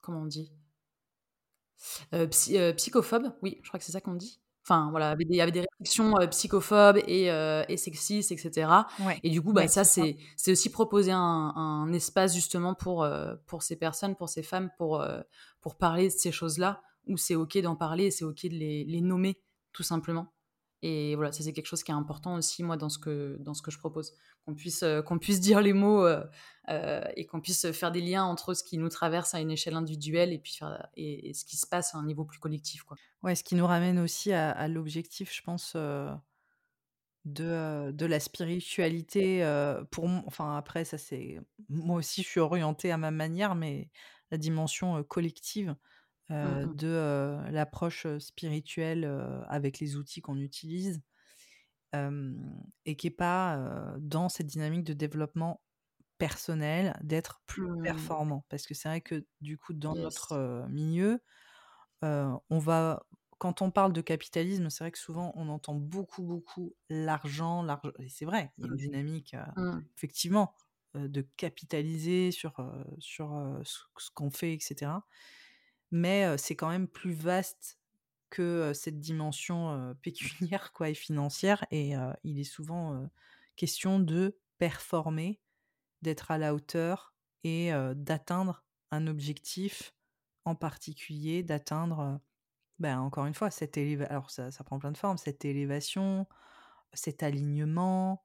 comment on dit? Psychophobe, oui, je crois que c'est ça qu'on dit. Enfin, voilà, il y avait des réflexions psychophobes et, et, sexistes, etc. et du coup, bah, ça, c'est aussi proposer un, espace justement pour, pour ces personnes, pour ces femmes, pour, pour parler de ces choses-là, où c'est OK d'en parler et c'est OK de les, les, nommer, tout simplement. Et voilà, ça, c'est quelque chose qui est important aussi, moi, dans ce que, dans ce que je propose. Qu'on puisse, qu'on puisse dire les mots et qu'on puisse faire des liens entre ce qui nous traverse à une échelle individuelle et, puis et, et, ce qui se passe à un niveau plus collectif. Quoi. Ouais, ce qui nous ramène aussi à, l'objectif, je pense, de, de la spiritualité. pour enfin après, ça c'est moi aussi, je suis orientée à ma manière, mais la dimension collective mmh de l'approche spirituelle avec les outils qu'on utilise, et qui est pas dans cette dynamique de développement personnel, d'être plus mmh. performant. Parce que c'est vrai que du coup, dans notre milieu, on va quand on parle de capitalisme, c'est vrai que souvent on entend beaucoup, beaucoup l'argent, l'argent et c'est vrai, il y a une Mmh. dynamique, Mmh. effectivement, de capitaliser sur, sur, ce qu'on fait et cetera. Mais, c'est quand même plus vaste que, cette dimension, pécuniaire quoi et financière et il est souvent, question de performer, d'être à la hauteur et d'atteindre un objectif en particulier, d'atteindre, ben, encore une fois, cette éléva alors ça ça prend plein de formes, cette élévation, cet alignement,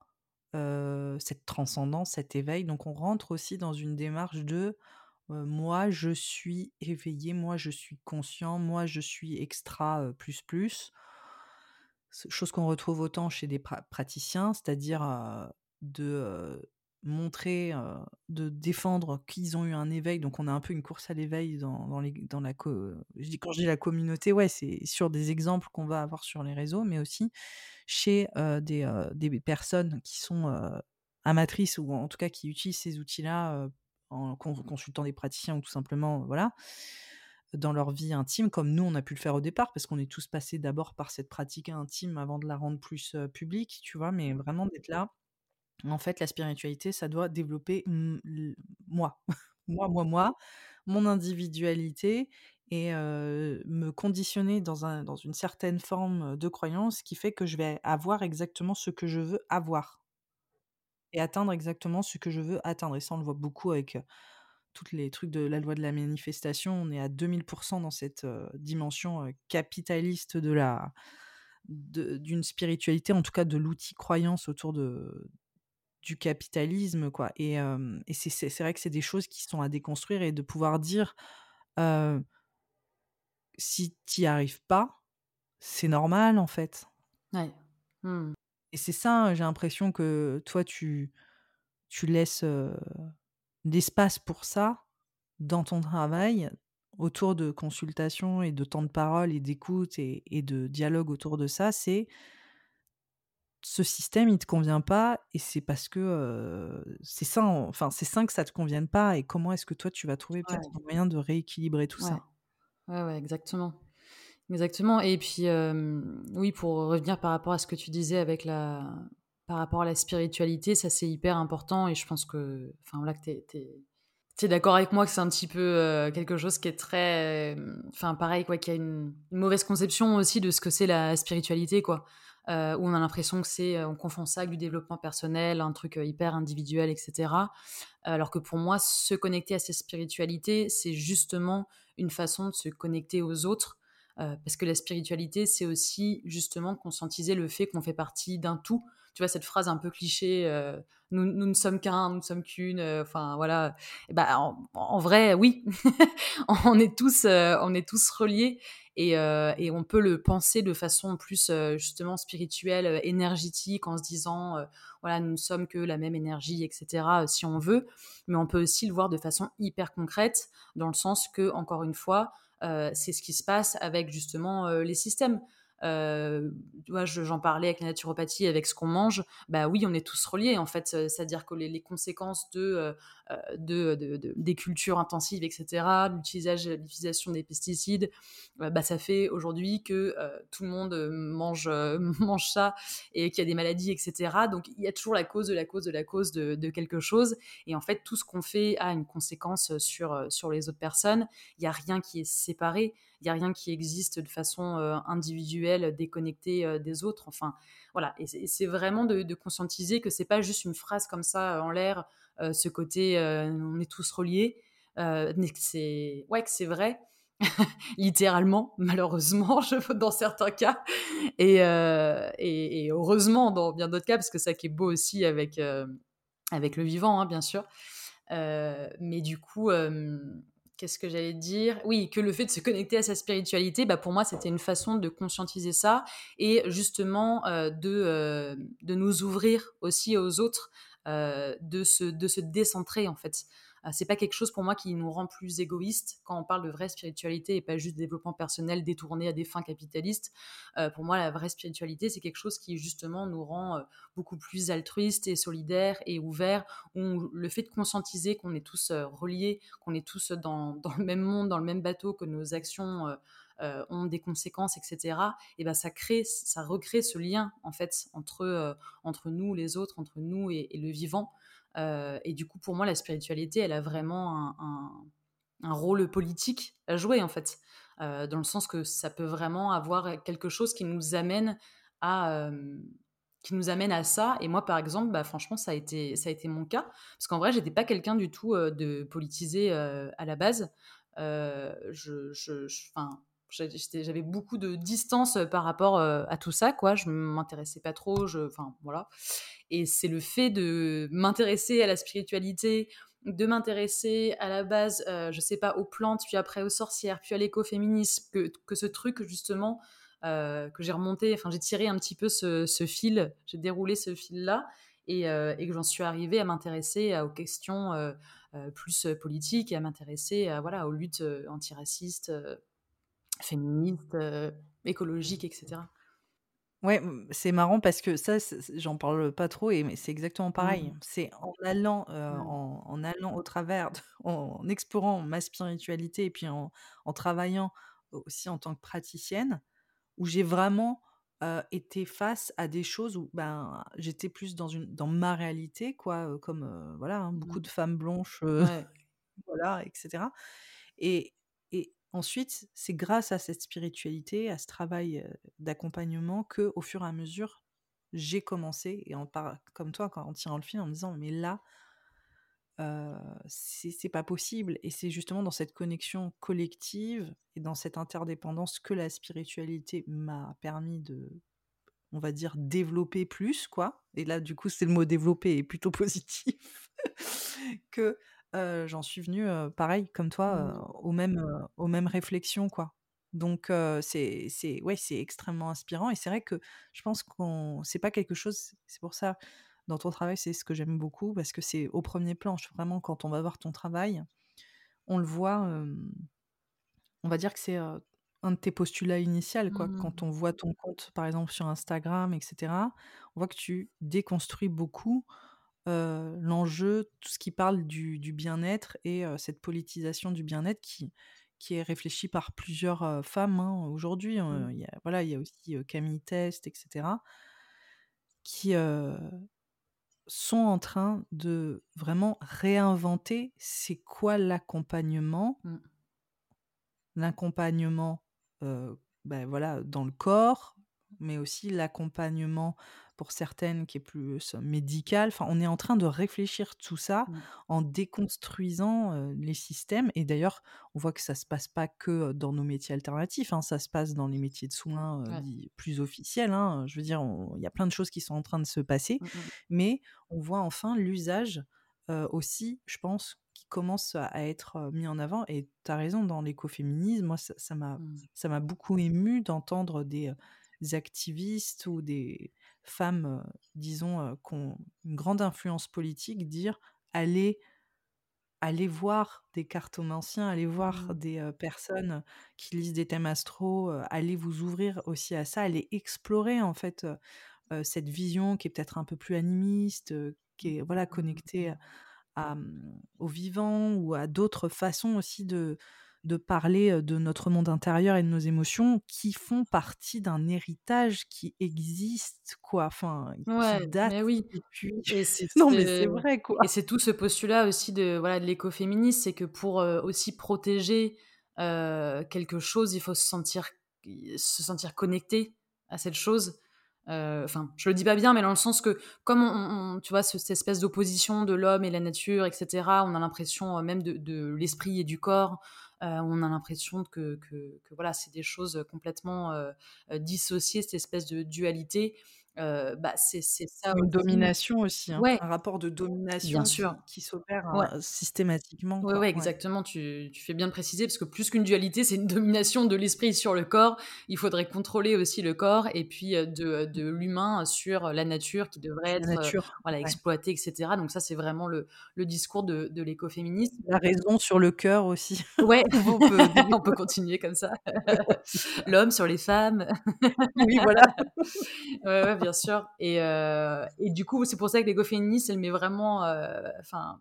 cette transcendance, cet éveil. Donc on rentre aussi dans une démarche de, moi je suis éveillé, moi je suis conscient, moi je suis extra, heu, plus plus. Chose qu'on retrouve autant chez des pra praticiens, c'est-à-dire, de, montrer, de défendre qu'ils ont eu un éveil. Donc on a un peu une course à l'éveil dans la je quand je la communauté, ouais, c'est sur des exemples qu'on va avoir sur les réseaux, mais aussi chez, des, personnes qui sont, amatrices ou en tout cas qui utilisent ces outils-là, en consultant des praticiens ou tout simplement, voilà dans leur vie intime, comme nous, on a pu le faire au départ, parce qu'on est tous passés d'abord par cette pratique intime avant de la rendre plus, heu, publique, tu vois? Mais vraiment d'être là, en fait, la spiritualité, ça doit développer moi. <laughs> Moi, moi, moi, mon individualité et heu, me conditionner dans un dans une certaine forme, de croyance qui fait que je vais avoir exactement ce que je veux avoir et atteindre exactement ce que je veux atteindre et ça, on le voit beaucoup avec, toutes les trucs de la loi de la manifestation. On est à 2000% dans cette, dimension, capitaliste de la d'une spiritualité, en tout cas de l'outil croyance autour de du capitalisme, quoi et et c'est vrai que c'est des choses qui sont à déconstruire et de pouvoir dire, «Si tu y arrives pas, c'est normal, en fait» Ouais. Mmh. Et c'est ça, j'ai l'impression que toi tu tu laisses, heu, l'espace pour ça dans ton travail, autour de consultations et de temps de parole et d'écoute et et de dialogue autour de ça, c'est ce système, il te convient pas et c'est parce que, c'est ça, en enfin, c'est sain que ça te convienne pas et comment est-ce que toi, tu vas trouver peut-être un moyen de rééquilibrer tout ouais. ça? Ouais, ouais, exactement. Exactement et puis, hem, oui, pour revenir par rapport à ce que tu disais avec la par rapport à la spiritualité, ça, c'est hyper important et je pense que enfin, voilà, que tu es tu es d'accord avec moi que c'est un petit peu, heu, quelque chose qui est très, enfin, pareil, quoi, qu'il y a une une mauvaise conception aussi de ce que c'est la spiritualité, quoi. Heu, où on a l'impression que c'est, on confond ça avec du développement personnel, un truc, hyper individuel et cetera. Alors que pour moi, se connecter à sa spiritualité, c'est justement une façon de se connecter aux autres, heu, parce que la spiritualité, c'est aussi justement conscientiser le fait qu'on fait partie d'un tout. Tu vois cette phrase un peu cliché, heu: «Nous nous ne sommes qu'un, nous ne sommes qu'une», heu, enfin voilà. Et bah, en vrai, oui, <laughs> on est tous, on est tous reliés et et on peut le penser de façon plus, justement spirituelle, énergétique en se disant, «Voilà, nous ne sommes que la même énergie» et cetera, heu, si on veut. Mais on peut aussi le voir de façon hyper concrète, dans le sens que, encore une fois, c'est ce qui se passe avec justement, heu, les systèmes. Je j'en parlais avec la naturopathie, avec ce qu'on mange. Bah oui, on est tous reliés en fait, heu, c'est-à-dire que les les conséquences de, de de des cultures intensives et cetera, l'utilisage l'utilisation des pesticides, bah ça fait aujourd'hui que, tout le monde, <laughs> mange, ça et qu'il y a des maladies et cetera. Donc il y a toujours la cause de la cause de la cause de quelque chose et en fait, tout ce qu'on fait a une conséquence sur, euh, sur les autres personnes. Il n'y a rien qui est séparé, il n'y a rien qui existe de façon euh, individuelle, déconnectée euh, des autres. Enfin, voilà. Et c'est vraiment de, conscientiser que c'est pas juste une phrase comme ça euh, en l'air, ce côté on est tous reliés, mais que c'est ouais, que c'est vrai. <laughs> littéralement, malheureusement, <laughs> je, dans certains cas, et, heureusement dans bien d'autres cas, parce que ça qui est beau aussi avec, avec le vivant, hein, bien sûr. Mais du coup, qu'est-ce que j'allais dire? Oui, que le fait de se connecter à sa spiritualité, bah, pour moi, c'était une façon de conscientiser ça et justement euh, de, euh, de nous ouvrir aussi aux autres, euh, de, se, de se décentrer en fait. Euh, c'est pas quelque chose pour moi qui nous rend plus égoïstes quand on parle de vraie spiritualité et pas juste développement personnel détourné à des fins capitalistes. Euh, pour moi, la vraie spiritualité, c'est quelque chose qui justement nous rend euh, beaucoup plus altruistes et solidaires et ouverts. Le fait de conscientiser qu'on est tous reliés, qu'on est tous dans, <laughs> dans, le même monde, dans le même bateau, que nos actions ont des conséquences, etc. Et ben ça crée, ça recrée ce lien en fait entre entre nous, les autres, entre nous et, le vivant. Et du coup, pour moi, la spiritualité, elle a vraiment un, rôle politique à jouer en fait, dans le sens que ça peut vraiment avoir quelque chose qui nous amène à qui nous amène à ça. Et moi, par exemple, bah, franchement, ça a été, ça a été mon cas. Parce qu'en vrai, j'étais pas quelqu'un du tout de politisé à la base. je, je, j'avais beaucoup de distance par rapport à tout ça, quoi. Je m'intéressais pas trop, enfin, voilà. Et c'est le fait de m'intéresser à la spiritualité, de m'intéresser à la base, je sais pas, aux plantes, puis après aux sorcières, puis à l'écoféminisme, que, que ce truc, justement, euh, que j'ai remonté, enfin j'ai tiré un petit peu ce, fil, j'ai déroulé ce fil-là et, euh, que j'en suis arrivée à m'intéresser aux questions euh, plus politiques et à m'intéresser voilà, aux luttes antiracistes, féministes, écologiques, etc. Ouais, c'est marrant parce que ça, j'en parle pas trop, et mais c'est exactement pareil. Mmh. C'est en allant, mmh. en, allant au travers, <laughs> en explorant ma spiritualité et puis en, en travaillant aussi en tant que praticienne, où j'ai vraiment été face à des choses où ben j'étais plus dans une dans ma réalité quoi comme voilà hein, beaucoup mmh. de femmes blanches <laughs> voilà etc et et ensuite c'est grâce à cette spiritualité à ce travail d'accompagnement que au fur et à mesure j'ai commencé et en par comme toi en tirant le fil en me disant mais là c'est pas possible. Et c'est justement dans cette connexion collective et dans cette interdépendance que la spiritualité m'a permis de, on va dire, développer plus, quoi. Et là, du coup, c'est le mot développer est plutôt <laughs> positif. que j'en suis venue, pareil, comme toi, mmh. aux, mêmes, aux mêmes réflexions, quoi. Donc, c'est ouais, extrêmement inspirant. Et c'est vrai que je pense qu'on. C'est pas quelque chose. C'est pour ça dans ton travail, c'est ce que j'aime beaucoup parce que c'est au premier plan. Vraiment, quand on va voir ton travail, on le voit, on va dire que c'est un de tes postulats initiaux. Quoi. Mmh. Quand on voit ton compte, par exemple, sur Instagram, etc., on voit que tu déconstruis beaucoup l'enjeu, tout ce qui parle du, bien-être et cette politisation du bien-être qui, qui est réfléchie par plusieurs femmes hein, aujourd'hui. Mmh. Il y a, voilà, il y a aussi Camille Test, etc., qui, sont en train de vraiment réinventer c'est quoi l'accompagnement. Mmh. L'accompagnement, ben voilà, dans le corps, mais aussi l'accompagnement pour certaines qui est plus médical. Enfin, on est en train de réfléchir tout ça mmh. en déconstruisant les systèmes. Et d'ailleurs, on voit que ça se passe pas que dans nos métiers alternatifs, hein, ça se passe dans les métiers de soins plus officiels. Hein. Je veux dire, il y a plein de choses qui sont en train de se passer, mmh, mmh. mais on voit enfin l'usage aussi, je pense, qui commence à être mis en avant. Et tu as raison, dans l'écoféminisme, moi, ça m'a ça m'a beaucoup ému d'entendre des activistes ou des femmes, disons, qui ont une grande influence politique, dire allez, allez voir des cartomanciens, allez voir mmh. des personnes qui lisent des thèmes astro, allez vous ouvrir aussi à ça, allez explorer en fait cette vision qui est peut-être un peu plus animiste, qui est voilà connectée à, mmh, au vivant ou à d'autres façons aussi de de parler de notre monde intérieur et de nos émotions qui font partie d'un héritage qui existe, quoi. Enfin, qui date oui. depuis. <laughs> non, mais c'est vrai, quoi. Et c'est tout ce postulat aussi de voilà de l'écoféminisme, c'est que pour aussi protéger quelque chose, il faut se sentir se sentir connecté à cette chose. Enfin, je le dis pas bien, mais dans le sens que, comme on, tu vois, cette espèce d'opposition de l'homme et la nature, etc., on a l'impression même de, de l'esprit et du corps, on a l'impression que, voilà, c'est des choses complètement euh, euh, dissociées, cette espèce de dualité. Bah, c'est ça. Une domination aussi, hein. un rapport de domination qui, s'opère hein, systématiquement. Oui, ouais, exactement. Tu, fais bien de préciser, parce que plus qu'une dualité, c'est une <laughs> domination de l'esprit sur le corps. Il faudrait contrôler aussi le corps et puis de, de l'humain sur la nature qui devrait être voilà, exploitée, etc. Donc ça, c'est vraiment le, le discours de, de l'écoféminisme. La raison sur le cœur aussi. Ouais, <laughs> on peut, <laughs> on peut continuer comme ça. L'homme sur les femmes. oui, voilà. ouais, bien sûr. Et, euh, et du coup, c'est pour ça que l'écoféminisme, elle met vraiment, euh, enfin,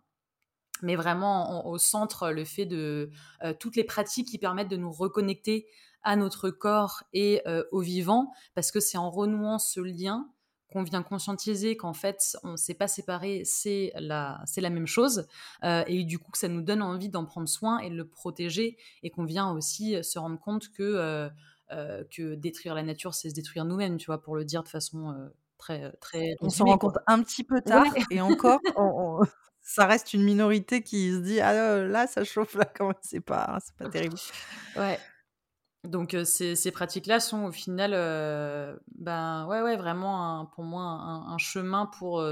met vraiment au centre le fait de euh, toutes les pratiques qui permettent de nous reconnecter à notre corps et au vivant, parce que c'est en renouant ce lien qu'on vient conscientiser qu'en fait, on ne s'est pas séparé, c'est la, c'est la même chose. et du coup, que ça nous donne envie d'en prendre soin et de le protéger, et qu'on vient aussi se rendre compte que, que détruire la nature, c'est se détruire nous-mêmes, tu vois, pour le dire de façon très, très. On s'en rend compte un petit peu tard, et encore, <laughs> ça reste une minorité qui se dit ah là, ça chauffe là, quand même, c'est pas, c'est pas terrible. Ouais. Donc ces, ces pratiques-là sont au final, ben ouais, ouais, vraiment pour moi un, chemin pour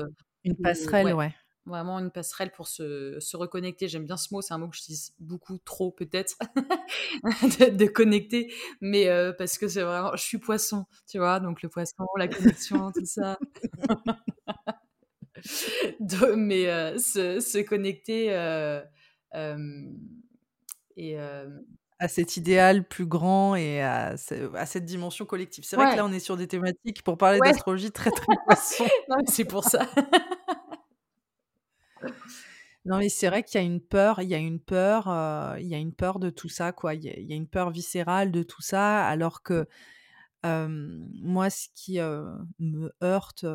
une passerelle, ouais, Vraiment une passerelle pour se, se reconnecter. J'aime bien ce mot, c'est un mot que je dis beaucoup trop peut-être <laughs> de, connecter, mais parce que c'est vraiment, je suis poisson, tu vois, donc le poisson, la connexion, tout ça. <laughs> mais se, se, connecter et à cet idéal plus grand et à, cette dimension collective. C'est vrai que là, on est sur des thématiques pour parler d'astrologie très très poisson. <laughs> non, c'est pour ça. Non, mais c'est vrai qu'il y a une peur, il y a une peur, euh, il y a une peur de tout ça, quoi. Il y, a, une peur viscérale de tout ça, alors que moi, ce qui me heurte,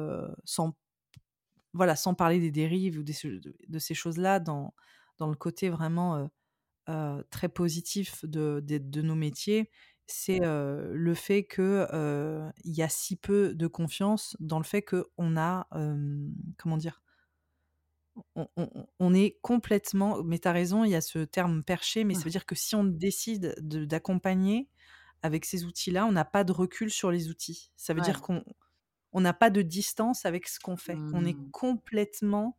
sans voilà, sans parler des dérives ou de, ces choses-là, dans, dans le côté vraiment très positif de, de, nos métiers, c'est le fait qu'il il y a si peu de confiance dans le fait qu'on a, comment dire, on, est complètement, mais tu as raison, il y a ce terme perché, mais ça veut dire que si on décide d'accompagner avec ces outils-là, on n'a pas de recul sur les outils. Ça veut dire qu'on n'a pas de distance avec ce qu'on fait. On est mmh. complètement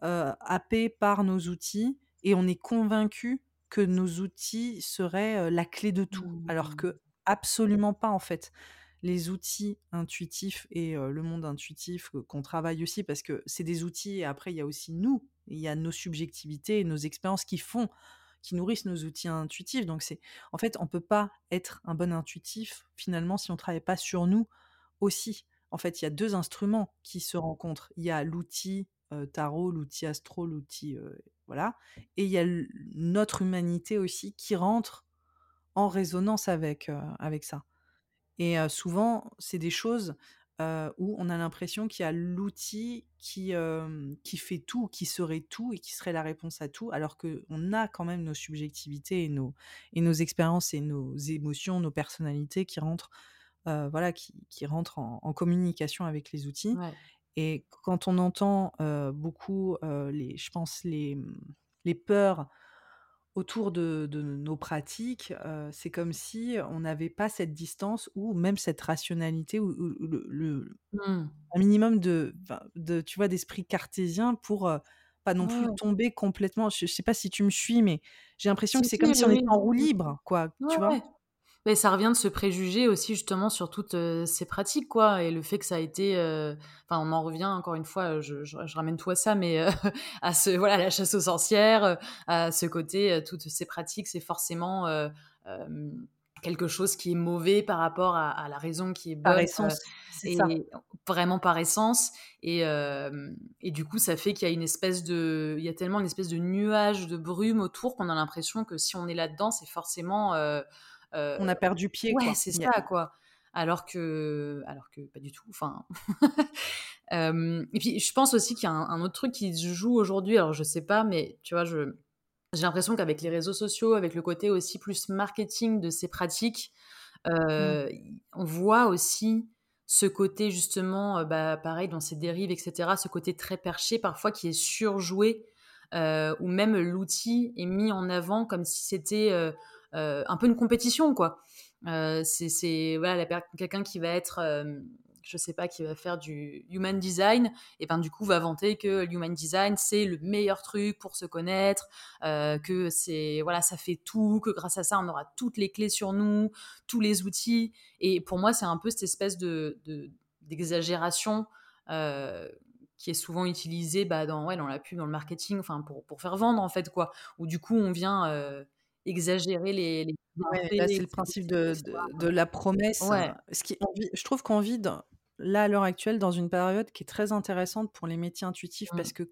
happé par nos outils et on est convaincu que nos outils seraient la clé de tout, alors mmh. que absolument pas en fait. Les outils intuitifs et le monde intuitif qu'on travaille aussi, parce que c'est des outils, et après il y a aussi nous, il y a nos subjectivités nos expériences qui font, qui nourrissent nos outils intuitifs. Donc c'est, en fait, on peut pas être un bon intuitif finalement si on travaille pas sur nous aussi. En fait, il y a deux instruments qui se rencontrent. Il y a l'outil tarot, l'outil astro, l'outil voilà. Et il y a notre humanité aussi qui rentre en résonance avec, avec ça. Et souvent, c'est des choses où on a l'impression qu'il y a l'outil qui, qui fait tout, qui serait tout et qui serait la réponse à tout, alors qu'on a quand même nos subjectivités et nos, et nos expériences et nos émotions, nos personnalités qui rentrent, voilà, qui, qui rentrent en, communication avec les outils. Et quand on entend beaucoup, les, je pense, les, mmh, les peurs autour de, nos pratiques, c'est comme si on n'avait pas cette distance ou même cette rationalité ou, le, mmh. un minimum de, de tu vois, d'esprit cartésien pour pas non plus tomber complètement. Je, ne sais pas si tu me suis, mais j'ai l'impression que c'est comme si on était en roue libre, quoi. tu vois? Mais ça revient de se préjuger aussi justement sur toutes ces pratiques, quoi, et le fait que ça a été, enfin, on en revient encore une fois, je, je, ramène tout à ça, mais <laughs> à ce, voilà, la chasse aux sorcières, à ce côté, toutes ces pratiques, c'est forcément quelque chose qui est mauvais par rapport à, la raison qui est bonne. Par essence, c'est ça. Vraiment par essence, et, et du coup, ça fait qu'il y a une espèce de, il y a tellement une espèce de nuage de brume autour qu'on a l'impression que si on est là-dedans, c'est forcément on a perdu pied. Ouais, c'est ça, quoi. Alors que, alors que pas du tout. Enfin. <laughs> et puis, je pense aussi qu'il y a un, autre truc qui se joue aujourd'hui. Alors, je sais pas, mais tu vois, je, j'ai l'impression qu'avec les réseaux sociaux, avec le côté aussi plus marketing de ces pratiques, mmh. on voit aussi ce côté justement, bah, pareil dans ces dérives, etc. Ce côté très perché parfois qui est surjoué, ou même l'outil est mis en avant comme si c'était euh, un peu une compétition, quoi. Euh, c'est voilà, quelqu'un qui va être euh, je sais pas, qui va faire du human design, et ben du coup va vanter que le human design c'est le meilleur truc pour se connaître, que c'est voilà ça fait tout, que grâce à ça on aura toutes les clés sur nous, tous les outils. Et pour moi c'est un peu cette espèce de d'exagération qui est souvent utilisée bah, dans ouais dans la pub, dans le marketing, enfin pour, pour faire vendre en fait quoi. Où du coup on vient exagérer les, les là, c'est le principe de, de, la promesse. Ouais. Ce qui, je trouve qu'on vit là à l'heure actuelle dans une période qui est très intéressante pour les métiers intuitifs parce mmh. que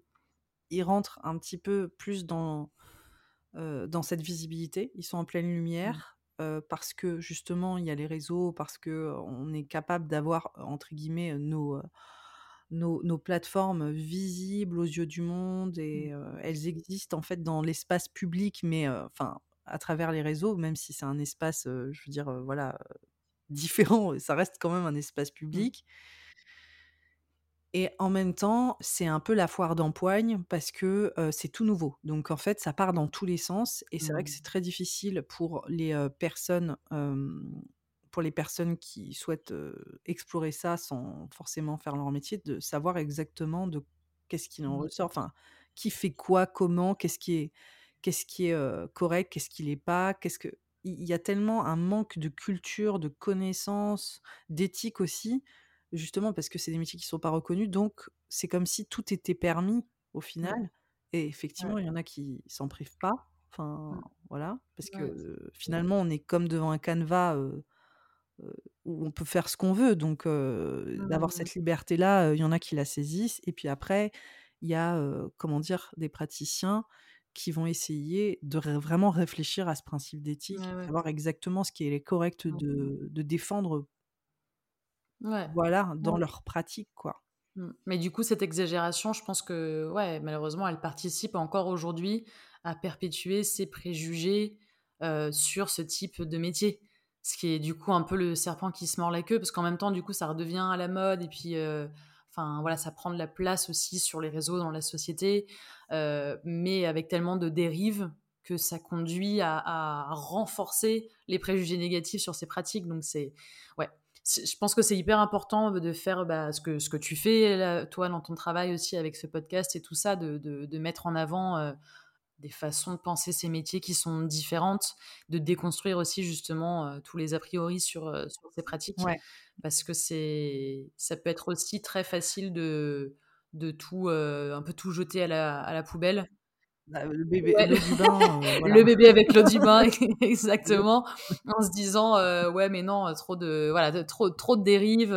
ils rentrent un petit peu plus dans dans cette visibilité. Ils sont en pleine mmh. lumière. heu, parce que justement il y a les réseaux, parce qu'on est capable d'avoir entre guillemets nos, heu, nos nos plateformes visibles aux yeux du monde Mmh. et elles existent en fait dans l'espace public, mais enfin à travers les réseaux, même si c'est un espace, je veux dire, voilà, différent, ça reste quand même un espace Mmh. public et en même temps, c'est un peu la foire d'empoigne parce que, c'est tout nouveau. Donc en fait, ça part dans tous les sens et c'est vrai que Mmh. c'est très difficile pour les, personnes, pour les personnes qui souhaitent, explorer ça sans forcément faire leur métier, de savoir exactement de qu'est-ce qu'il en Mmh. ressort. Enfin, qui fait quoi, comment, qu'est-ce qui est qu'est-ce qui est, correct, qu'est-ce qui l'est pas, qu'est-ce que il y a tellement un manque de culture, de connaissances, d'éthique aussi, justement parce que c'est des métiers qui sont pas reconnus, donc c'est comme si tout était permis au Mmh. final et Ouais. effectivement, il y en a qui s'en privent pas, enfin Mmh. voilà, parce que, finalement, on est comme devant un canevas, où on peut faire ce qu'on veut, donc heu, d'avoir Mmh. cette liberté-là, il y en a qui la saisissent et puis après, il y a, comment dire? Des praticiens qui vont essayer de ré vraiment réfléchir à ce principe d'éthique Ouais, savoir exactement ce qui est correct Mmh mh. de de défendre voilà, dans leur pratique, quoi. Mmh. Mais du coup, cette exagération, je pense que, ouais, malheureusement, elle participe encore aujourd'hui à perpétuer ces préjugés, sur ce type de métier. Ce qui est du coup un peu le serpent qui se mord la queue, parce qu'en même temps, du coup, ça redevient à la mode et puis, enfin voilà, ça prend de la place aussi sur les réseaux, dans la société, heu, mais avec tellement de dérives que ça conduit à renforcer les préjugés négatifs sur ces pratiques. Donc c'est ouais, je pense que c'est hyper important de faire, bah, ce que ce que tu fais toi, dans ton travail aussi avec ce podcast et tout ça, de de mettre en avant, heu, des façons de penser ces métiers qui sont différentes, de déconstruire aussi justement, heu, tous les a priori sur, sur ces pratiques. Ouais. Parce que c'est ça peut être aussi très facile de de tout, heu, un peu tout jeter à la à la poubelle. Bah, le bébé Ouais, l'eau du bain, heu, <laughs> voilà. le bébé avec l'eau du bain, <laughs> exactement, en se disant, «Ouais, mais non, trop de voilà, de trop trop de dérives,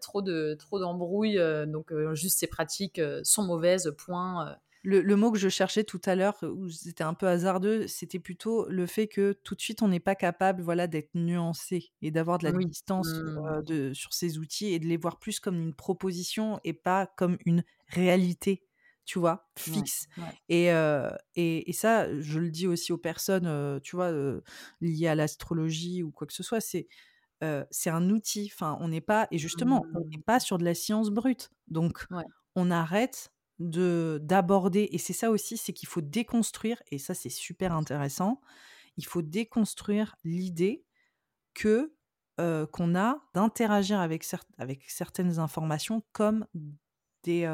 trop de trop d'embrouilles, donc juste ces pratiques, sont mauvaises, point, heu». Le le mot que je cherchais tout à l'heure, où c'était un peu hasardeux, c'était plutôt le fait que tout de suite on n'est pas capable, voilà, d'être nuancé et d'avoir de la Oui. distance, Mmh. de sur ces outils et de les voir plus comme une proposition et pas comme une réalité, tu vois? Fixe ouais. et et et ça, je le dis aussi aux personnes, heu, tu vois, liées à l'astrologie ou quoi que ce soit, c'est, c'est un outil, enfin, on n'est pas et justement, on n'est Mmh. pas sur de la science brute, donc Ouais. on arrête de d'aborder et c'est ça aussi, c'est qu'il faut déconstruire et ça, c'est super intéressant. Il faut déconstruire l'idée que, heu, qu'on a d'interagir avec cer avec certaines informations comme des,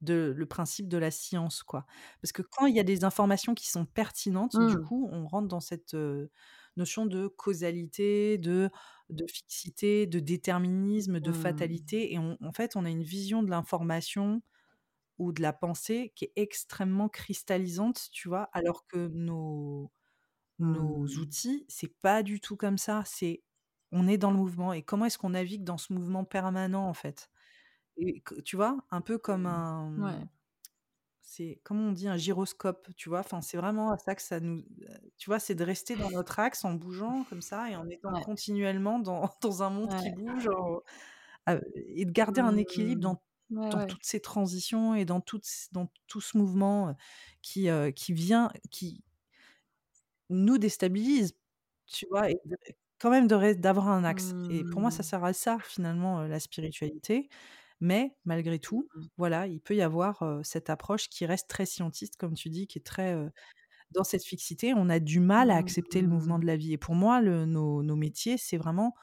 de le principe de la science, quoi. Parce que quand il y a des informations qui sont pertinentes, du Mmh. coup, on rentre dans cette, notion de causalité, de de fixité, de déterminisme, de Mmh. fatalité et on en fait, on a une vision de l'information ou de la pensée qui est extrêmement cristallisante, tu vois? Alors que nos nos Mmh. outils, c'est pas du tout comme ça, c'est on est dans le mouvement et comment est-ce qu'on navigue dans ce mouvement permanent, en fait? Et tu vois? Un peu comme un, Mmh. Ouais. mmh, c'est comment on dit? Un gyroscope, tu vois? Enfin, c'est vraiment à ça que ça nous tu vois? C'est de rester dans notre axe en bougeant comme ça et en étant Ouais. continuellement dans <laughs> dans un monde qui bouge, en heu et de garder un équilibre Mmh. dans Ouais, dans ouais. toutes ces transitions et dans toutes dans tout ce mouvement, qui, qui vient qui nous déstabilise, tu vois? Et de quand même d'avoir un axe et pour moi, ça Mmh. sert à ça finalement, la spiritualité, mais malgré tout, Mmh. voilà, il peut y avoir, cette approche qui reste très scientiste, comme tu dis, qui est très, dans cette fixité. On a du mal à accepter le mouvement Mmh. de la vie et pour moi, le nos nos métiers, c'est vraiment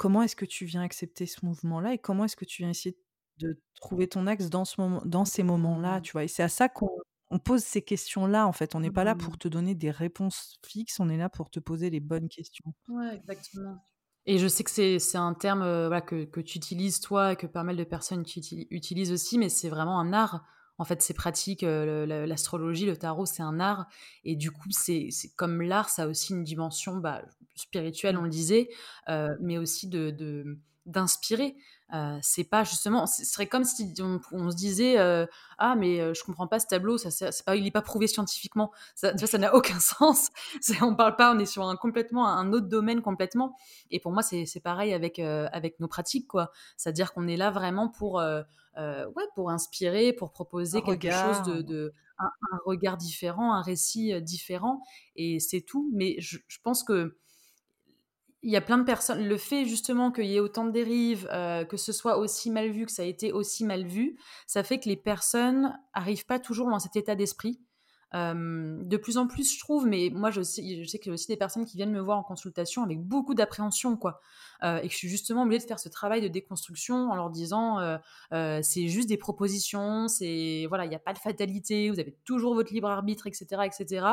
comment est-ce que tu viens accepter ce mouvement-là et comment est-ce que tu viens essayer de trouver ton axe dans ce moment dans ces moments-là, Mmh. tu vois? Et c'est à ça qu'on on pose ces questions-là, en fait. On n'est pas là pour Mmh. te donner des réponses fixes, on est là pour te poser les bonnes questions. Ouais, exactement. Et je sais que c'est c'est un terme, voilà, que que tu utilises toi et que pas mal de personnes utilisent aussi, mais c'est vraiment un art. En fait, ces pratiques, le l'astrologie, le tarot, c'est un art et du coup, c'est c'est comme l'art, ça a aussi une dimension, bah, spirituelle, Mmh. on le disait, heu, mais aussi de d'inspirer. Euh, c'est pas justement, ce serait comme si on, se disait euh, ah mais euh, je comprends pas ce tableau, ça c'est pas, il est pas prouvé scientifiquement, ça, ça n'a <laughs> aucun sens. on parle pas, on est sur un complètement un autre domaine complètement. Et pour moi c'est pareil avec avec nos pratiques quoi, c'est-à-dire qu'on est là vraiment pour ouais pour inspirer, pour proposer quelque chose de, un, regard différent, un récit différent et c'est tout. Mais je pense que il y a plein de personnes. Le fait justement qu'il y ait autant de dérives, euh, que ce soit aussi mal vu, que ça a été aussi mal vu, ça fait que les personnes arrivent pas toujours dans cet état d'esprit. Euh, de plus en plus, je trouve, mais moi je sais, y a aussi des personnes qui viennent me voir en consultation avec beaucoup d'appréhension, quoi. Euh, et que je suis justement obligée de faire ce travail de déconstruction en leur disant c'est juste des propositions, c'est voilà, il n'y a pas de fatalité, vous avez toujours votre libre arbitre, etc., etc.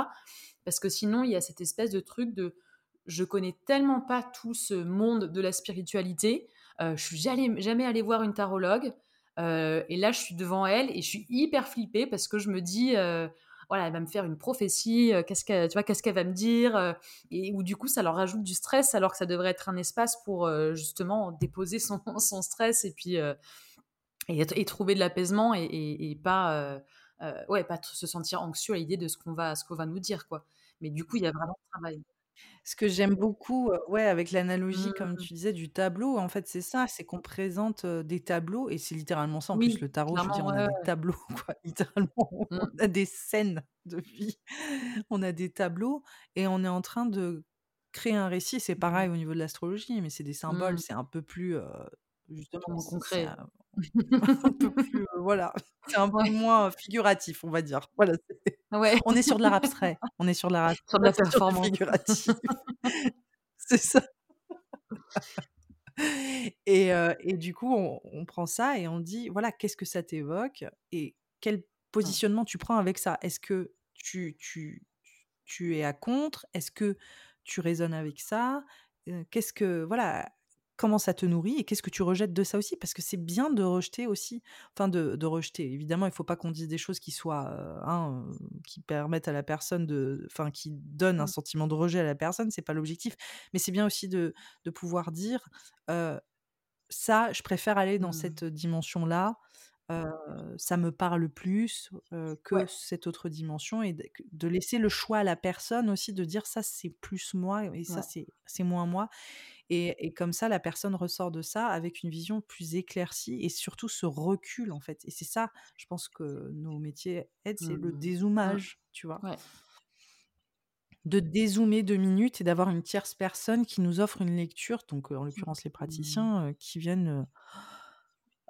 Parce que sinon, il y a cette espèce de truc de je connais tellement pas tout ce monde de la spiritualité. Euh, je suis jamais, allée voir une tarologue. Euh, et là, je suis devant elle et je suis hyper flippée parce que je me dis, euh, voilà, elle va me faire une prophétie. qu'est-ce qu'elle, tu vois, qu'est-ce qu'elle va me dire Et où du coup, ça leur rajoute du stress alors que ça devrait être un espace pour justement déposer <laughs> son, stress et puis et, trouver de l'apaisement et, et, pas ouais, pas se sentir anxieux à l'idée de ce qu'on va, ce qu'on va nous dire, quoi. Mais du coup, il y a vraiment travail. Ce que j'aime beaucoup, ouais, avec l'analogie, comme mmh. tu disais, du tableau, en fait, c'est ça, c'est qu'on présente, des tableaux et c'est littéralement ça. En plus, le tarot, je veux dire, on a des tableaux, <laughs> quoi, littéralement. On mmh. a des scènes de vie, on a des tableaux et on est en train de créer un récit. C'est pareil mmh. au niveau de l'astrologie, mais c'est des symboles, c'est un peu plus, justement, concret. <laughs> un peu plus, voilà, c'est un peu moins figuratif, on va dire. Voilà, <laughs> ouais. on est sur de l'art abstrait, on est sur de l'art sur de la performance figurative. <laughs> c'est ça. Et, et, du coup, on, prend ça et on dit, voilà, qu'est-ce que ça t'évoque et quel positionnement tu prends avec ça? Est-ce que tu, tu, tu es à contre? Est-ce que tu raisonnes avec ça? Qu'est-ce que, voilà, comment ça te nourrit et qu'est-ce que tu rejettes de ça aussi? Parce que c'est bien de rejeter aussi enfin de, rejeter. Évidemment il faut pas qu'on dise des choses qui soient hein, qui permettent à la personne de enfin qui donnent un mmh. sentiment de rejet à la personne c'est pas l'objectif. Mais c'est bien aussi de, pouvoir dire ça je préfère aller dans mmh. cette dimension là ça me parle plus que cette autre dimension et de, laisser le choix à la personne aussi de dire ça c'est plus moi et ça c'est moins moi et, comme ça, la personne ressort de ça avec une vision plus éclaircie et surtout ce recul, en fait. Et c'est ça, je pense que nos métiers aident, c'est le mmh. dézoomage, tu vois. De dézoomer deux minutes et d'avoir une tierce personne qui nous offre une lecture, donc en l'occurrence les mmh. praticiens, qui viennent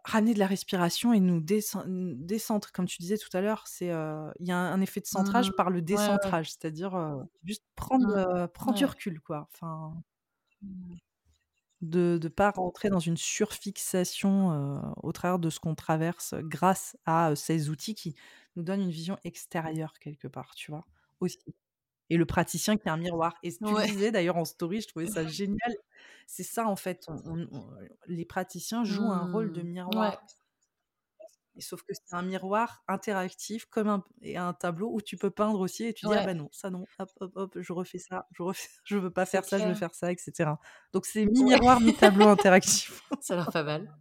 ramener de la respiration et nous décentrer. Comme tu disais tout à l'heure, c'est il y a un, effet de centrage mmh. par le décentrage, c'est-à-dire juste prendre, prendre du recul, quoi. Enfin, de ne pas rentrer dans une surfixation au travers de ce qu'on traverse grâce à ces outils qui nous donnent une vision extérieure quelque part, tu vois, aussi. Et le praticien qui est un miroir. Et ce que tu disais d'ailleurs en story, je trouvais ça <laughs> génial. C'est ça en fait, les praticiens jouent un rôle de mmh. Sauf que c'est un miroir interactif comme un, et un tableau où tu peux peindre aussi et tu dis ah bah non ça non hop hop hop je refais ça je refais je veux pas faire ça je veux faire ça etc donc c'est mi miroir mi tableau <laughs> interactif. <laughs> Ça a l'air pas mal.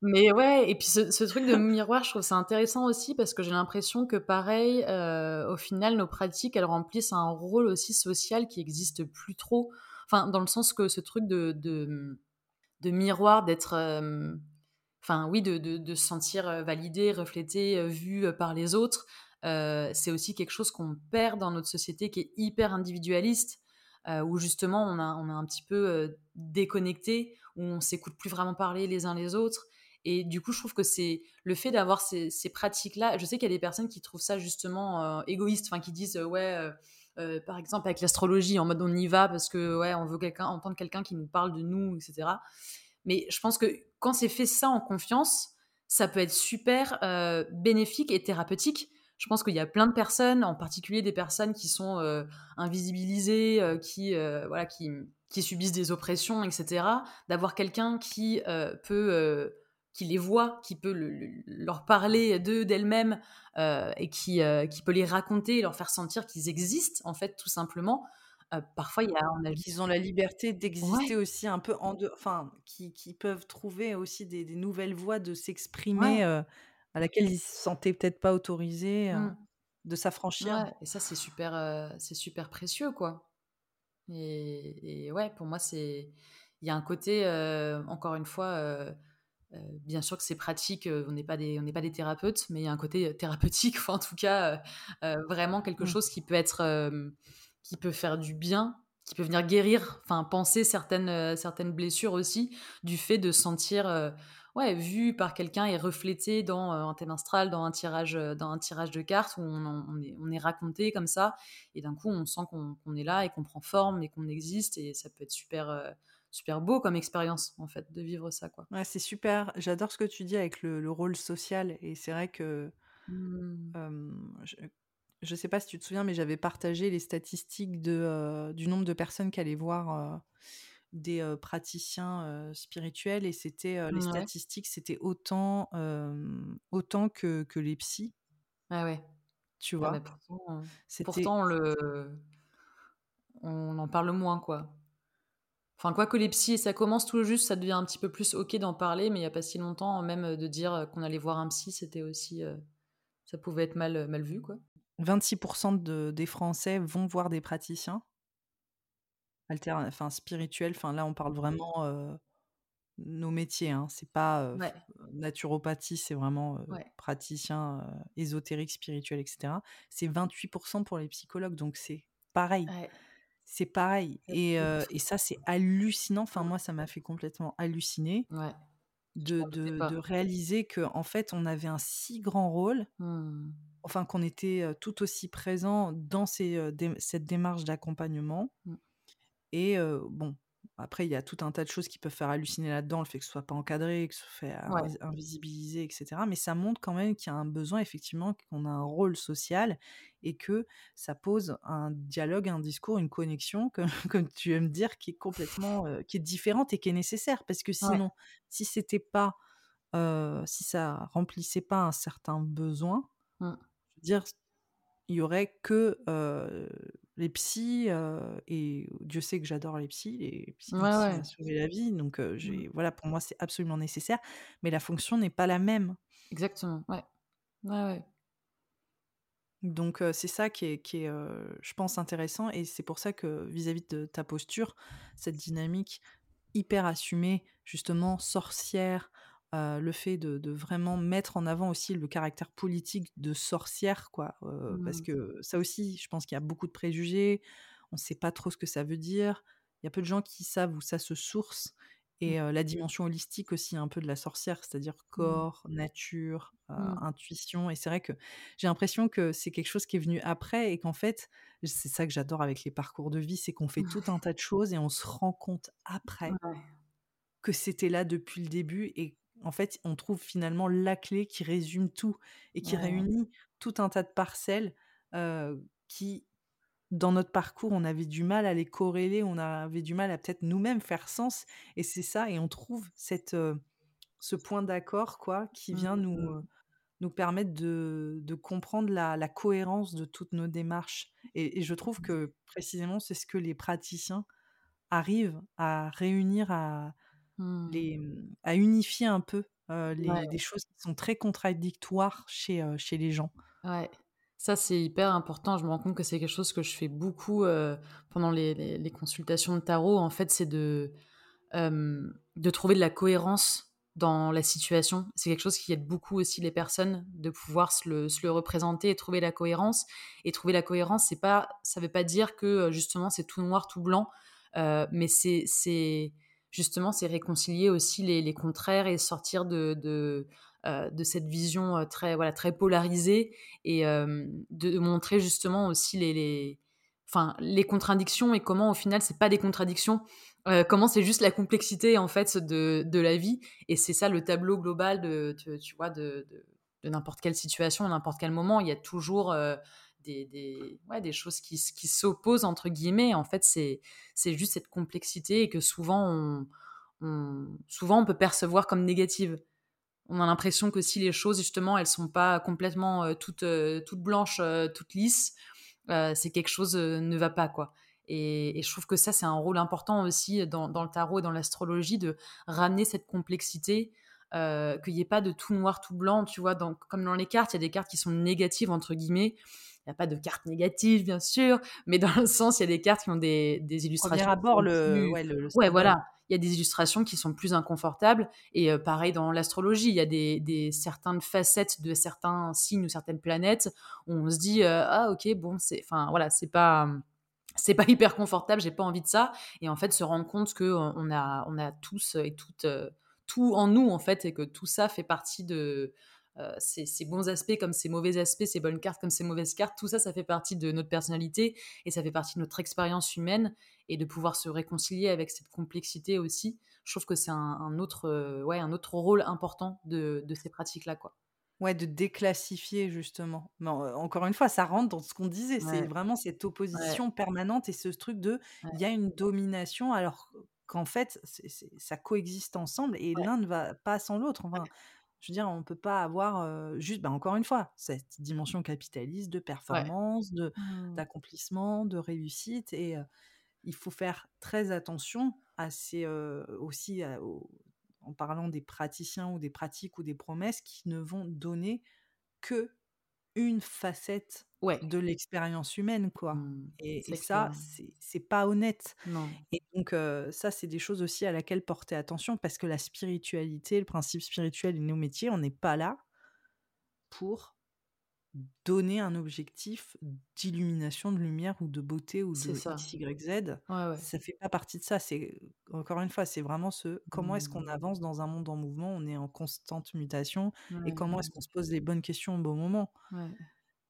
Mais ouais et puis ce, truc de miroir je trouve ça intéressant aussi parce que j'ai l'impression que pareil euh, au final nos pratiques elles remplissent un rôle aussi social qui existe plus trop. Enfin dans le sens que ce truc de de, de miroir d'être euh, enfin oui, de, se sentir validé, reflété, vu par les autres. c'est aussi quelque chose qu'on perd dans notre société qui est hyper individualiste, où justement on a, on a un petit peu déconnecté, où on s'écoute plus vraiment parler les uns les autres. Et du coup, je trouve que c'est le fait d'avoir ces, ces pratiques-là. Je sais qu'il y a des personnes qui trouvent ça justement égoïste, enfin qui disent ouais. par exemple avec l'astrologie en mode on y va parce que ouais on veut quelqu'un entendre quelqu'un qui nous parle de nous etc mais je pense que quand c'est fait ça en confiance, ça peut être super euh, bénéfique et thérapeutique. Je pense qu'il y a plein de personnes, en particulier des personnes qui sont euh, invisibilisées, euh, qui, voilà, qui, subissent des oppressions, etc. D'avoir quelqu'un qui peut, qui les voit, qui peut leur parler d'eux, d'elles-mêmes, et qui, qui peut les raconter, leur faire sentir qu'ils existent, en fait, tout simplement. Parfois, il y a on a Qu'ils ont la liberté d'exister Ouais. aussi un peu en de enfin, qui qui peuvent trouver aussi des des nouvelles voies de s'exprimer, heu, à laquelle ils se sentaient peut-être pas autorisés, heu, Mmh. de s'affranchir. Ouais et ça, c'est super, heu, c'est super précieux, quoi et et ouais, pour moi, c'est il y a un côté, heu, encore une fois, heu heu, bien sûr que c'est pratique, heu, on n'est pas des on n'est pas des thérapeutes, mais il y a un côté, heu, thérapeutique, <laughs> enfin, en tout cas, heu heu, vraiment quelque Mmh. chose qui peut être, hem, qui peut faire du bien, qui peut venir guérir, enfin, panser certaines, heu, certaines blessures aussi, du fait de se sentir, heu, ouais, vu par quelqu'un et reflété dans, heu, un thème astral, dans un tirage, heu, dans un tirage de cartes où on est on est raconté comme ça et d'un coup, on sent qu'on est là et qu'on prend forme et qu'on existe et ça peut être super, super beau comme expérience, en fait, de vivre ça, quoi. Ouais, c'est super. J'adore ce que tu dis avec le le rôle social et c'est vrai que, Mmh. je je sais pas si tu te souviens, mais j'avais partagé les statistiques de, heu, du nombre de personnes qui allaient voir, heu, des, heu, praticiens, spirituels et c'était, les statistiques, c'était autant, autant que que les psys. Ah ouais. Tu Ah bah, vois? pourtant, C'était pourtant le on en parle moins, quoi. Enfin, quoique les psys, ça commence tout juste, ça devient un petit peu plus OK d'en parler, mais il y a pas si longtemps, même, de dire, qu'on allait voir un psy, c'était aussi, ça pouvait être mal, mal vu, quoi. 26 de des Français vont voir des praticiens alter enfin spirituels, enfin là on parle vraiment, heu, nos métiers, hein. C'est pas, Ouais. naturopathie, c'est vraiment, heu, Ouais. praticien, heu, ésotérique, spirituel et cetera. C'est 28% pour les psychologues, donc c'est pareil. Ouais. C'est pareil fait et ça, c'est hallucinant. Enfin moi, ça m'a fait complètement halluciner de réaliser qu'en fait, on avait un si grand rôle, Mmh. Enfin qu'on était, tout aussi présent dans ces, heu, dé cette démarche d'accompagnement Mmh. et bon, après il y a tout un tas de choses qui peuvent faire halluciner là-dedans, le fait que ce soit pas encadré, que ce soit Ouais. invisibilisé et cetera, mais ça montre quand même qu'il y a un besoin effectivement, qu'on a un rôle social et que ça pose un dialogue, un discours, une connexion comme <laughs> comme tu aimes dire qui est complètement, qui est différente et qui est nécessaire. Parce que Ouais. sinon, si c'était pas, si ça remplissait pas un certain besoin, Mmh. Dire il y aurait que, heu, les psys, heu et Dieu sait que j'adore les psys, les psy Ouais, une psy ouais. sauvé la vie, donc heu, Mmh. j'ai voilà, pour moi, c'est absolument nécessaire, mais la fonction n'est pas la même. Exactement, ouais. Ouais, ouais. Donc c'est ça qui est qui est, je pense intéressant et c'est pour ça que vis-à-vis de ta posture, cette dynamique hyper assumée, justement sorcière, le fait de de vraiment mettre en avant aussi le caractère politique de sorcière quoi, heu, parce Mmh. que ça aussi, je pense qu'il y a beaucoup de préjugés, on sait pas trop ce que ça veut dire. Il y a peu de gens qui savent où ça se source Mmh. et heu, la dimension holistique aussi un peu de la sorcière, c'est-à-dire Mmh. corps, nature, Mmh. intuition et c'est vrai que j'ai l'impression que c'est quelque chose qui est venu après et qu'en fait, c'est ça que j'adore avec les parcours de vie, c'est qu'on fait tout un <laughs> tas de choses et on se rend compte après Ouais. que c'était là depuis le début et en fait, on trouve finalement la clé qui résume tout et qui Ouais. réunit tout un tas de parcelles, qui, dans notre parcours, on avait du mal à les corréler, on avait du mal à peut-être nous-mêmes faire sens et c'est ça et on trouve cette, ce point d'accord quoi, qui Mmh vient nous, mh. heu, nous permettre de de comprendre la la cohérence de toutes nos démarches et et je trouve que précisément, c'est ce que les praticiens arrivent à réunir, à Mmh. les, mmh, à unifier un peu, Ouais. des choses qui sont très contradictoires chez, chez les gens. Ouais, ça c'est hyper important. Je me rends compte que c'est quelque chose que je fais beaucoup, pendant les les les consultations de tarot. En fait, c'est de, de trouver de la cohérence dans la situation. C'est quelque chose qui aide beaucoup aussi les personnes, de pouvoir se le se le représenter et trouver la cohérence et trouver la cohérence, c'est pas ça veut pas dire que, justement c'est tout noir, tout blanc, mais c'est c'est justement, c'est réconcilier aussi les contraires et sortir de de, de cette vision, heu, très, voilà, très polarisée et hem, de montrer justement aussi les les enfin, les contradictions et comment au final c'est pas des contradictions, comment c'est juste la complexité en fait de de la vie et c'est ça le tableau global de tu vois, de de n'importe quelle situation, n'importe quel moment. Il y a toujours, des des ouais, des choses qui qui «s'opposent» entre guillemets. En fait, c'est juste cette complexité et que souvent on souvent on peut percevoir comme négative. On a l'impression que si les choses justement elles sont pas complètement, heu, toutes, heu, toutes blanches, heu, toutes lisses, c'est quelque chose, ne va pas quoi Et, et je trouve que ça, c'est un rôle important aussi dans, dans le tarot et dans l'astrologie de ramener cette complexité, euh, qu'il n'y ait pas de tout noir, tout blanc, tu vois. Donc, comme dans les cartes, il y a des cartes qui sont négatives, entre guillemets. Il n'y a pas de cartes négatives, bien sûr, mais dans le sens, il y a des cartes qui ont des, des illustrations. Premier abord, le, ouais, le, le ouais, voilà. Il y a des illustrations qui sont plus inconfortables. Et euh, pareil dans l'astrologie, il y a des, des, certaines facettes de certains signes ou certaines planètes où on se dit euh, ah ok bon c'est enfin voilà c'est pas c'est pas <laughs> hyper confortable, j'ai pas envie de ça. Et en fait, se rendre compte que on a, on a tous et toutes euh, tout en nous en fait, et que tout ça fait partie de euh, ces, ces, bons aspects comme ces mauvais aspects, ces bonnes cartes comme ces mauvaises cartes. Tout ça, ça fait partie de notre personnalité et ça fait partie de notre expérience humaine. Et de pouvoir se réconcilier avec cette complexité aussi, je trouve que c'est un, un, autre, euh, ouais, un autre rôle important de, de ces pratiques-là, quoi. Ouais, de déclassifier justement. Mais encore une fois, ça rentre dans ce qu'on disait. Ouais. C'est vraiment cette opposition Ouais. permanente et ce truc de il y a une domination alors qu'en fait, ça coexiste ensemble et l'un ne va pas sans l'autre. Enfin. Je veux dire, on peut pas avoir euh, juste, bah, encore une fois, cette dimension capitaliste de Ouais. performance, de Mmh. d'accomplissement, de réussite et euh, il faut faire très attention à ces euh, aussi à- aux- en parlant des praticiens ou des pratiques ou des promesses qui ne vont donner que une facette Ouais. de l'expérience humaine, quoi. Mmh. Et, et ça, c'est pas honnête. Non. Et donc, euh, ça, c'est des choses aussi à laquelle porter attention parce que la spiritualité, le principe spirituel et nos métiers, on n'est pas là pour donner un objectif d'illumination, de lumière ou de beauté ou de ça. X, Y, Z. Ouais, ouais. Ça fait pas partie de ça. C'est encore une fois, c'est vraiment ce comment est-ce qu'on Mmh. avance dans un monde en mouvement, on est en constante mutation et comment est-ce qu'on se pose les bonnes questions au bon moment.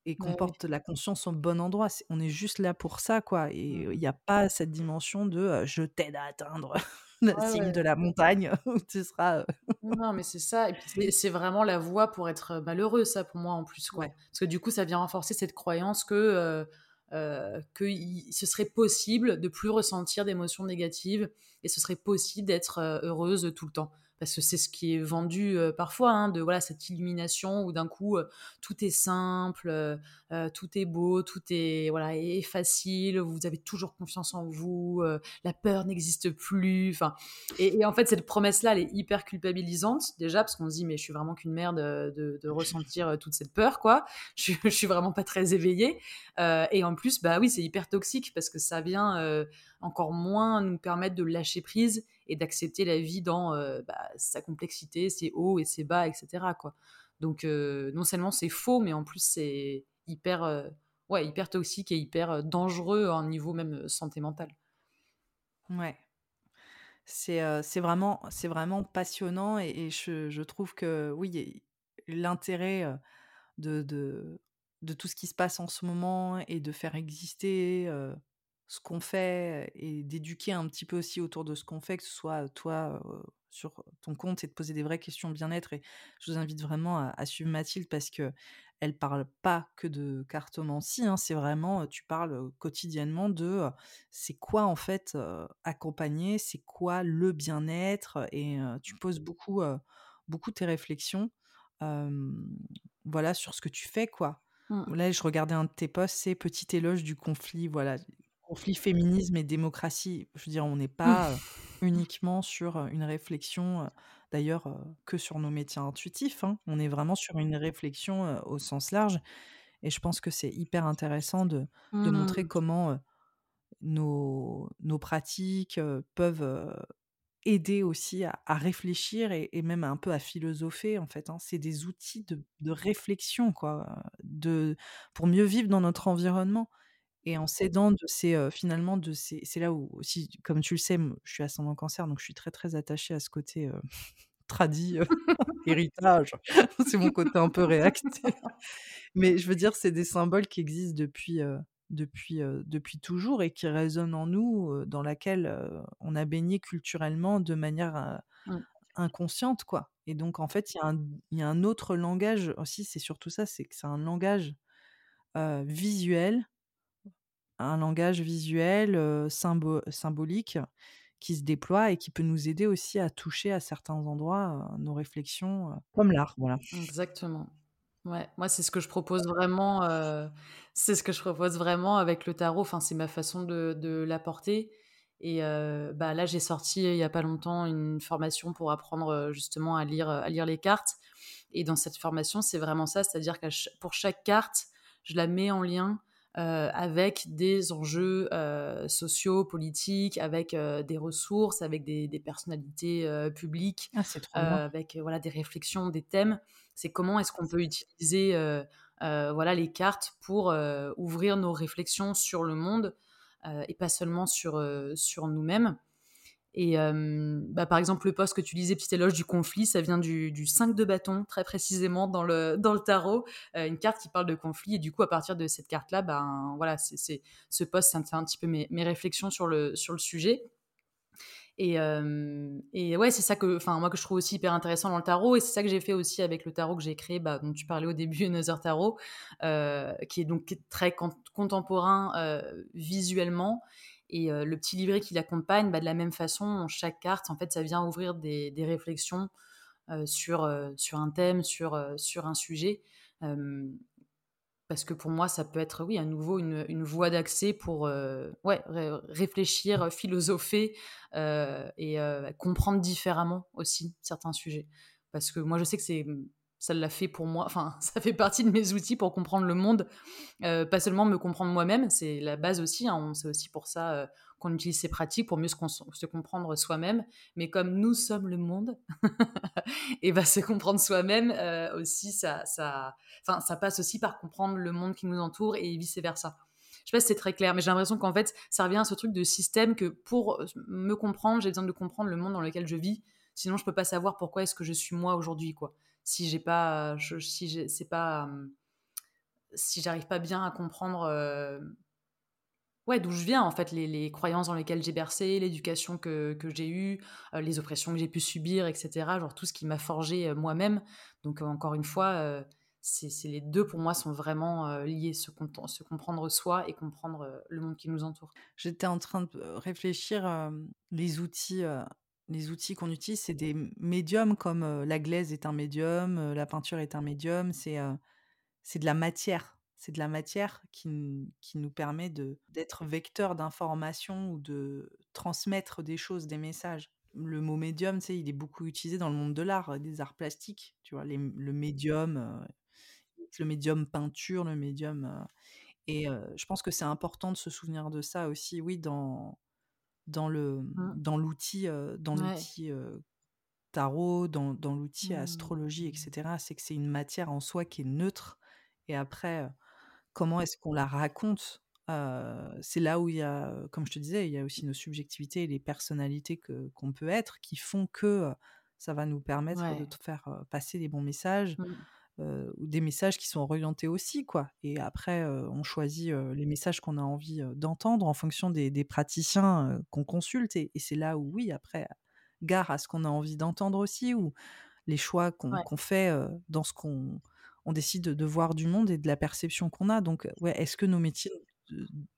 Et qu'on Bah oui. porte la conscience au bon endroit. On est juste là pour ça, quoi. Et il Mmh. n'y a pas cette dimension de euh, je t'aide à atteindre <laughs> la Ouais, de la montagne <laughs> où tu seras. euh, Non, mais c'est ça. Et puis, c'est vraiment la voie pour être malheureux, ça, pour moi, en plus, quoi. Parce que du coup, ça vient renforcer cette croyance que, euh, que il- ce serait possible de plus ressentir d'émotions négatives et ce serait possible d'être heureuse tout le temps. Parce que c'est ce qui est vendu euh, parfois, hein, de voilà cette illumination où d'un coup euh, tout est simple, euh, tout est beau, tout est voilà est facile, vous avez toujours confiance en vous, la peur n'existe plus. Enfin, et, en fait, cette promesse-là, elle est hyper culpabilisante, déjà, parce qu'on se dit, mais je suis vraiment qu'une merde de, ressentir toute cette peur, quoi. <laughs> Je, je suis vraiment pas très éveillée. Et en plus, bah oui, c'est hyper toxique, parce que ça vient encore moins nous permettre de lâcher prise et d'accepter la vie dans euh, bah, sa complexité, ses hauts et ses bas, etc.. Donc, euh, non seulement c'est faux, mais en plus, c'est hyper, euh, ouais, hyper toxique et hyper dangereux à niveau même santé mentale. Ouais. C'est euh, vraiment, vraiment passionnant et, je, trouve que oui, l'intérêt de, de, tout ce qui se passe en ce moment et de faire exister ce qu'on fait et d'éduquer un petit peu aussi autour de ce qu'on fait, que ce soit toi euh, sur ton compte et de poser des vraies questions bien-être. Et je vous invite vraiment à, à suivre Mathilde parce que elle parle pas que de cartomancie, hein, c'est vraiment, tu parles quotidiennement de euh, c'est quoi en fait euh, accompagner, c'est quoi le bien-être et tu poses beaucoup, beaucoup tes réflexions voilà, sur ce que tu fais, quoi. Mm. Là, je regardais un de tes posts, c'est petit éloge du conflit, voilà, conflit féminisme et démocratie. Je veux dire, on n'est pas euh, uniquement sur euh, une réflexion, euh, d'ailleurs, euh, que sur nos métiers intuitifs. hein. On est vraiment sur une réflexion euh, au sens large. Et je pense que c'est hyper intéressant de, de montrer Mm. comment euh, nos, nos pratiques euh, peuvent euh, aider aussi à, à réfléchir et, et même un peu à philosopher en fait. hein. C'est des outils de, de réflexion quoi, de, pour mieux vivre dans notre environnement. Et en s'aidant de ces, euh, finalement, de ces, c'est là où aussi, comme tu le sais, je suis ascendant cancer, donc je suis très très attachée à ce côté euh, <laughs> tradit, euh, <laughs> héritage. <laughs> c'est mon côté un peu réactif. Mais je veux dire, c'est des symboles qui existent depuis, depuis, depuis toujours et qui résonnent en nous, dans laquelle, on a baigné culturellement de manière, Mm. inconsciente, quoi. Et donc en fait, il y a un il y a un autre langage aussi, c'est surtout ça, c'est que c'est un langage, visuel, un langage visuel, symbo symbolique qui se déploie et qui peut nous aider aussi à toucher à certains endroits, heu, nos réflexions, heu, comme l'art, voilà. Exactement. Ouais, moi, c'est ce que je propose vraiment, c'est ce que je propose vraiment avec le tarot. Enfin, c'est ma façon de de l'apporter et bah, là, j'ai sorti, il y a pas longtemps, une formation pour apprendre, justement à lire, à lire les cartes et dans cette formation, c'est vraiment ça, c'est-à-dire qu'à pour chaque carte, je la mets en lien, heu, avec des enjeux, heu, sociaux, politiques, avec, heu, des ressources, avec des des personnalités, publiques, Ah, trop avec, voilà, des réflexions, des thèmes. C'est comment est-ce qu'on peut utiliser, voilà, les cartes pour, ouvrir nos réflexions sur le monde, et pas seulement sur, sur nous-mêmes. Et bah, par exemple, le poste que tu lisais, Petite éloge du conflit, ça vient du du 5 de bâton, très précisément dans le dans le tarot, heu, une carte qui parle de conflit. Et du coup, à partir de cette carte-là, ben, voilà, c'est ce poste, ça me fait un petit peu mes mes réflexions sur le sur le sujet. Et hem et ouais, c'est ça que enfin, moi, que je trouve aussi hyper intéressant dans le tarot. Et c'est ça que j'ai fait aussi avec le tarot que j'ai créé, bah, dont tu parlais au début, <laughs> Another Tarot, heu, qui est donc très cont contemporain, heu, visuellement et heu, le petit livret qui l'accompagne, bah, de la même façon, chaque carte, en fait, ça vient ouvrir des des réflexions, heu, sur, heu, sur un thème, sur, sur un sujet, parce que pour moi, ça peut être, oui, à nouveau une une voie d'accès pour, ouais, ré réfléchir, philosopher, et comprendre différemment aussi certains sujets. Parce que moi, je sais que c'est, ça l'a fait pour moi, enfin, <laughs> ça fait partie de mes outils pour comprendre le monde, heu, pas seulement me comprendre moi-même, c'est la base aussi, hein, c'est aussi pour ça, heu, qu'on utilise ces pratiques pour mieux se comprendre soi-même. Mais comme nous sommes le monde <laughs> et bah, se comprendre soi-même, heu, aussi ça ça ça passe aussi par comprendre le monde qui nous entoure et vice versa. Je sais pas si c'est très clair, mais j'ai l'impression qu'en fait, ça revient à ce truc de système que pour me comprendre, j'ai besoin de comprendre le monde dans lequel je vis. Sinon, je peux pas savoir pourquoi est-ce que je suis moi aujourd'hui, quoi. Si j'ai pas, j'ai c'est pas, mmh, si j'arrive pas bien à comprendre, heu, ouais, d'où je viens, en fait, les croyances dans lesquelles j'ai bercé, l'éducation que que j'ai eue, les oppressions que j'ai pu subir et cetera, genre tout ce qui m'a forgé, moi-même. Donc, encore une fois, c'est les 2 pour moi sont vraiment, liés, se se comprendre soi et comprendre, le monde qui nous entoure. J'étais en train de réfléchir, les outils, les outils qu'on utilise, c'est des médiums comme, la glaise est un médium, la peinture est un médium, c'est, de la matière. C'est de la matière qui qui nous permet d'être vecteur d'information ou de transmettre des choses, des messages. Le mot médium, tu sais, il est beaucoup utilisé dans le monde de l'art, des arts plastiques, tu vois? Le médium, le médium peinture, le médium, et je pense que c'est important de se souvenir de ça aussi, oui, dans dans le Mmh. dans l'outil, dans Ouais. l'outil, tarot, dans dans l'outil Mmh. astrologie et cetera. C'est que c'est une matière en soi qui est neutre et après, comment est-ce qu'on la raconte? C'est là où il y a, comme je te disais, il y a aussi nos subjectivités et les personnalités que qu'on peut être qui font que, ça va nous permettre de Ouais. faire, passer les bons messages, Mmh. Heu, ou des messages qui sont orientés aussi, quoi et après, heu, on choisit, heu, les messages qu'on a envie, d'entendre en fonction des des praticiens, qu'on consulte et et c'est là où oui, après, gare à ce qu'on a envie d'entendre aussi ou les choix qu'on Ouais. fait, dans ce qu'on on décide de voir du monde et de la perception qu'on a donc ouais, est-ce que nos métiers,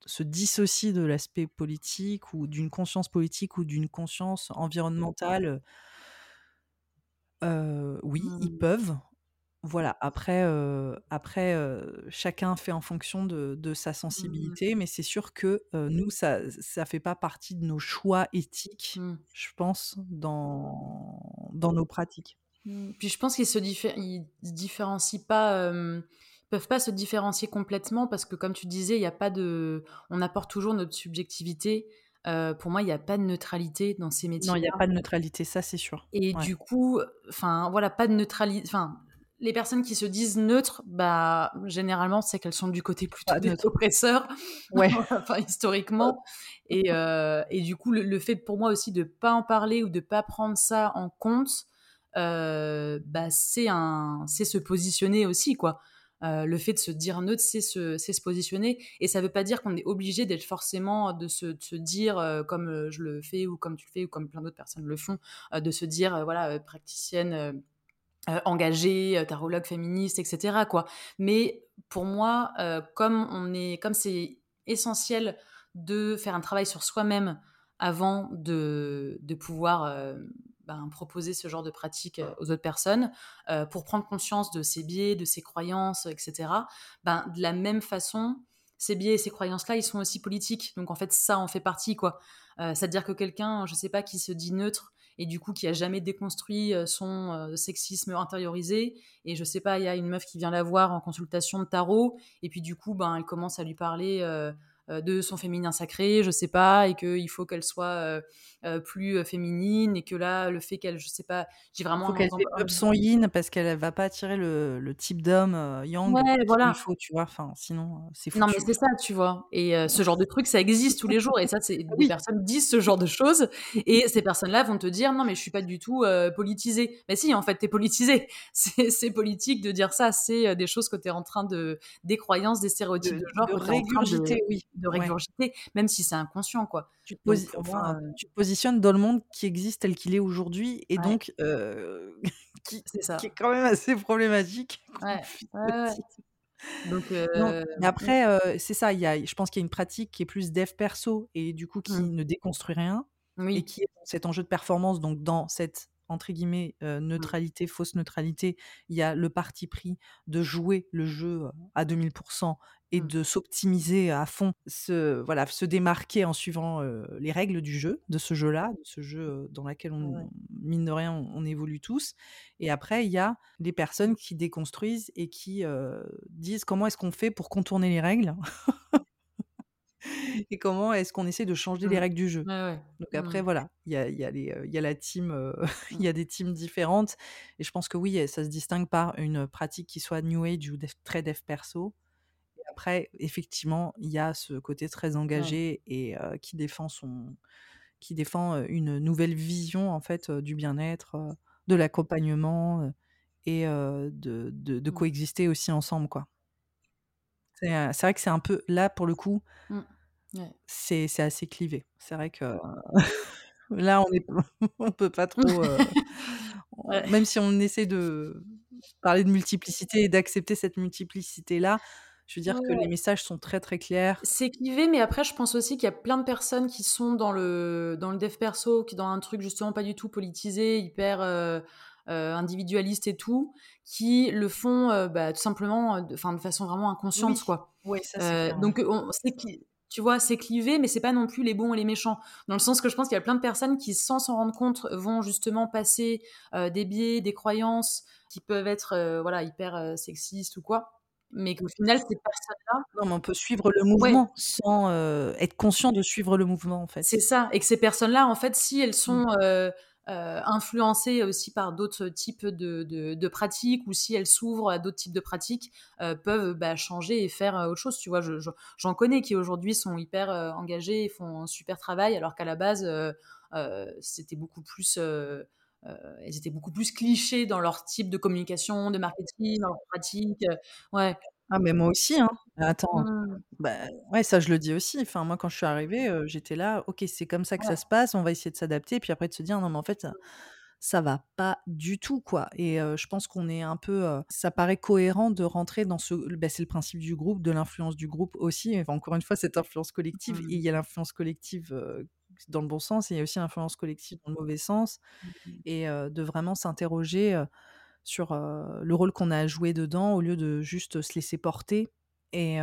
se dissocient de l'aspect politique ou d'une conscience politique ou d'une conscience environnementale? Oui, ils Mmh. peuvent. Voilà, après, heu, après, heu, chacun fait en fonction de de sa Mmh sensibilité, mais c'est sûr que, heu, nous, ça ça fait pas partie de nos choix éthiques, Mmh. je pense, dans dans nos pratiques. Mmh, puis je pense qu'ils se diffé ils se différencient pas, hem, ils peuvent pas se différencier complètement parce que comme tu disais, il y a pas de on apporte toujours notre subjectivité. Heu, pour moi, il y a pas de neutralité dans ces Non, il y a métiers-là. pas de neutralité, ça, c'est sûr. Et Ouais. du coup, enfin, voilà, pas de neutrali enfin, les personnes qui se disent neutres, bah, généralement, c'est qu'elles sont du côté plutôt Pas des oppresseurs, Ouais. <laughs> enfin, historiquement et heu et du coup, le le fait pour moi aussi de pas en parler ou de pas prendre ça en compte, heu, bah, c'est se positionner aussi, quoi. Heu, le fait de se dire neutre, c'est se c'est se positionner et ça veut pas dire qu'on est obligé d'être forcément de se de se dire, comme, je le fais ou comme tu le fais ou comme plein d'autres personnes le font, de se dire, voilà, praticienne, heu, engagée, heu, tarologue féministe et cetera, quoi. Mais pour moi, heu, comme on est comme c'est essentiel de faire un travail sur soi-même avant de de pouvoir, hem, ben, proposer ce genre de pratique aux autres personnes pour prendre conscience de ses biais, de ses croyances, etc. Ben, de la même façon, ces biais et ces croyances-là, ils sont aussi politiques. Donc en fait, ça en fait partie, quoi. C'est-à-dire que quelqu'un, je sais pas, qui se dit neutre et du coup qui a jamais déconstruit son sexisme intériorisé. Et je sais pas, il y a une meuf qui vient la voir en consultation de tarot et puis du coup, ben elle commence à lui parler euh, de son féminin sacré, je sais pas, et qu'il faut qu'elle soit euh, euh, plus féminine, et que là, le fait qu'elle, je sais pas, j'ai vraiment. Il faut qu'elle développe son yin parce qu'elle va pas attirer le, type d'homme yang. Ouais, voilà. Il faut, tu vois, enfin, sinon, c'est fou. Non, mais c'est ça, tu vois. Et ce genre de truc, ça existe tous les jours, et ça, c'est <laughs> des personnes disent ce genre de choses, et ces personnes-là vont te dire, non, mais je suis pas du tout politisée. Mais si, en fait, t'es politisée. <laughs> C'est politique de dire ça, c'est des choses que tu es en train de. des croyances, des stéréotypes de, genre. De régurgiter, oui de régurgiter, même si c'est inconscient, quoi. Tu te, enfin, euh tu positionnes dans le monde qui existe tel qu'il est aujourd'hui, et donc <laughs> qui, ça. qui est quand même assez problématique. <laughs> Ouais. Donc, mais après, c'est ça. Y a, je pense qu'il y a une pratique qui est plus dev perso et du coup qui mmh. ne déconstruit rien et qui est cet enjeu de performance. Donc dans cette entre guillemets mmh. neutralité, fausse neutralité, il y a le parti pris de jouer le jeu à 2000% et mmh. de s'optimiser à fond, se, voilà, se démarquer en suivant les règles du jeu, de ce jeu-là, de ce jeu dans lequel on, mine de rien, on, évolue tous. Et après, il y a les personnes qui déconstruisent et qui disent comment est-ce qu'on fait pour contourner les règles? <laughs> <laughs> et comment est-ce qu'on essaie de changer les mmh. règles du jeu. Donc après, mmh. voilà, il y a, y, a y a la team, <laughs> il y a des teams différentes. Et je pense que oui, ça se distingue par une pratique qui soit New Age ou très dev perso. Et après, effectivement, il y a ce côté très engagé et qui défend son qui défend une nouvelle vision en fait du bien-être, de l'accompagnement et de, de, de, mmh. coexister aussi ensemble quoi. C'est vrai que c'est un peu là pour le coup, c'est assez clivé. C'est vrai que <laughs> là, on est <laughs> on peut pas trop, <laughs> même si on essaie de parler de multiplicité et d'accepter cette multiplicité-là, je veux dire que les messages sont très, très clairs. C'est clivé, mais après, je pense aussi qu'il y a plein de personnes qui sont dans le dans le dev perso, qui dans un truc justement pas du tout politisé, hyper, individualiste et tout, qui le font, bah, tout simplement, de de façon vraiment inconsciente, quoi. Oui, ça c'est donc on sait qui tu vois, c'est clivé, mais c'est pas non plus les bons et les méchants. Dans le sens que je pense qu'il y a plein de personnes qui, sans s'en rendre compte, vont justement passer euh, des biais, des croyances qui peuvent être euh, voilà hyper euh, sexistes ou quoi. Mais qu'au final, ces personnes-là. Non, mais on peut suivre le mouvement sans être conscient de suivre le mouvement, en fait. C'est ça. Et que ces personnes-là, en fait, si elles sont. Mmh. Euh, influencées aussi par d'autres types de, de, pratiques ou si elles s'ouvrent à d'autres types de pratiques, euh, peuvent bah, changer et faire euh, autre chose. Tu vois, j'en connais qui aujourd'hui sont hyper engagés et font un super travail, alors qu'à la base, c'était beaucoup plus. elles étaient beaucoup plus clichés dans leur type de communication, de marketing, dans leur pratique. Ouais. Ah mais moi aussi, hein. Attends, mmh. bah, ouais, ça je le dis aussi. Enfin, moi quand je suis arrivée, j'étais là: «OK, c'est comme ça que ça se passe, on va essayer de s'adapter». Puis après de se dire: «Non mais en fait, ça va pas du tout, quoi» et je pense qu'on est un peu, ça paraît cohérent de rentrer dans ce bah, c'est le principe du groupe, de l'influence du groupe aussi. Enfin, encore une fois, cette influence collective il y a mmh. l'influence collective, dans le bon sens et il y a aussi l'influence collective dans le mauvais sens mmh et de vraiment s'interroger, sur le rôle qu'on a à jouer dedans au lieu de juste se laisser porter. Et,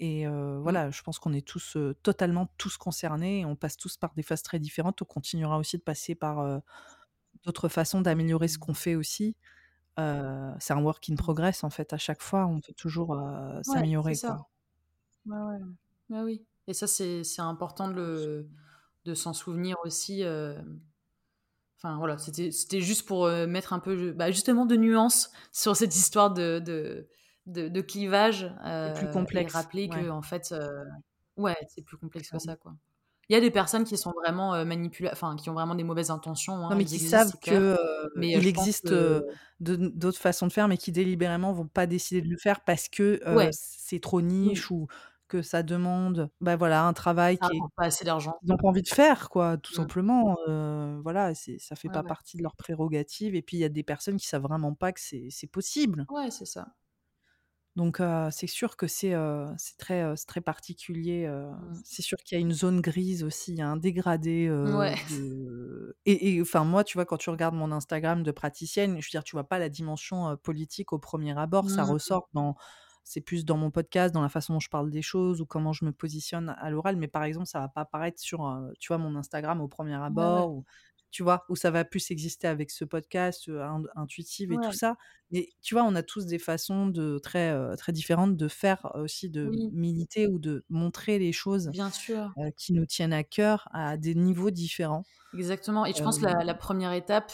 et mmh. voilà, je pense qu'on est tous totalement tous concernés. On passe tous par des phases très différentes. On continuera aussi de passer par d'autres façons d'améliorer ce qu'on fait aussi. c'est un work in progress en fait. À chaque fois, on peut toujours s'améliorer. Ouais, ouais, ouais. Oui. Et ça, c'est important de, le, de s'en souvenir aussi. Enfin voilà, c'était juste pour euh, mettre un peu bah, justement de nuances sur cette histoire de, de, de, clivage. Euh, plus complexe. Et rappeler que en fait, euh, ouais, c'est plus complexe que ça quoi. Il y a des personnes qui sont vraiment euh, enfin qui ont vraiment des mauvaises intentions. Hein, non, mais qui savent que il existe d'autres façons de faire, mais qui délibérément vont pas décider de le faire parce que c'est trop niche ou que ça demande, bah, voilà, un travail qui est pas assez d'argent. Ils ont pas envie de faire, quoi, tout mmh. simplement. voilà, c'est ça fait pas partie de leurs prérogatives. Et puis il y a des personnes qui savent vraiment pas que c'est possible. Ouais, c'est ça. Donc c'est sûr que c'est, très, très particulier, Mmh. c'est sûr qu'il y a une zone grise aussi, il y a un dégradé, Ouais. de et et enfin moi, tu vois, quand tu regardes mon Instagram de praticienne, je veux dire, tu vois pas la dimension, politique au premier abord, ça Mmh. ressort dans c'est plus dans mon podcast, dans la façon dont je parle des choses ou comment je me positionne à l'oral, mais par exemple, ça va pas apparaître sur, heu, tu vois, mon Instagram au premier Ouais, ouais. abord ou tu vois? Ou ça va plus exister avec ce podcast, in intuitive et tout ça. Mais tu vois, on a tous des façons de très, très différentes de faire aussi, de Oui, militer ou de montrer les choses, bien sûr. heu, qui nous tiennent à cœur à des niveaux différents. Exactement et je pense Hem, la la 1 étape,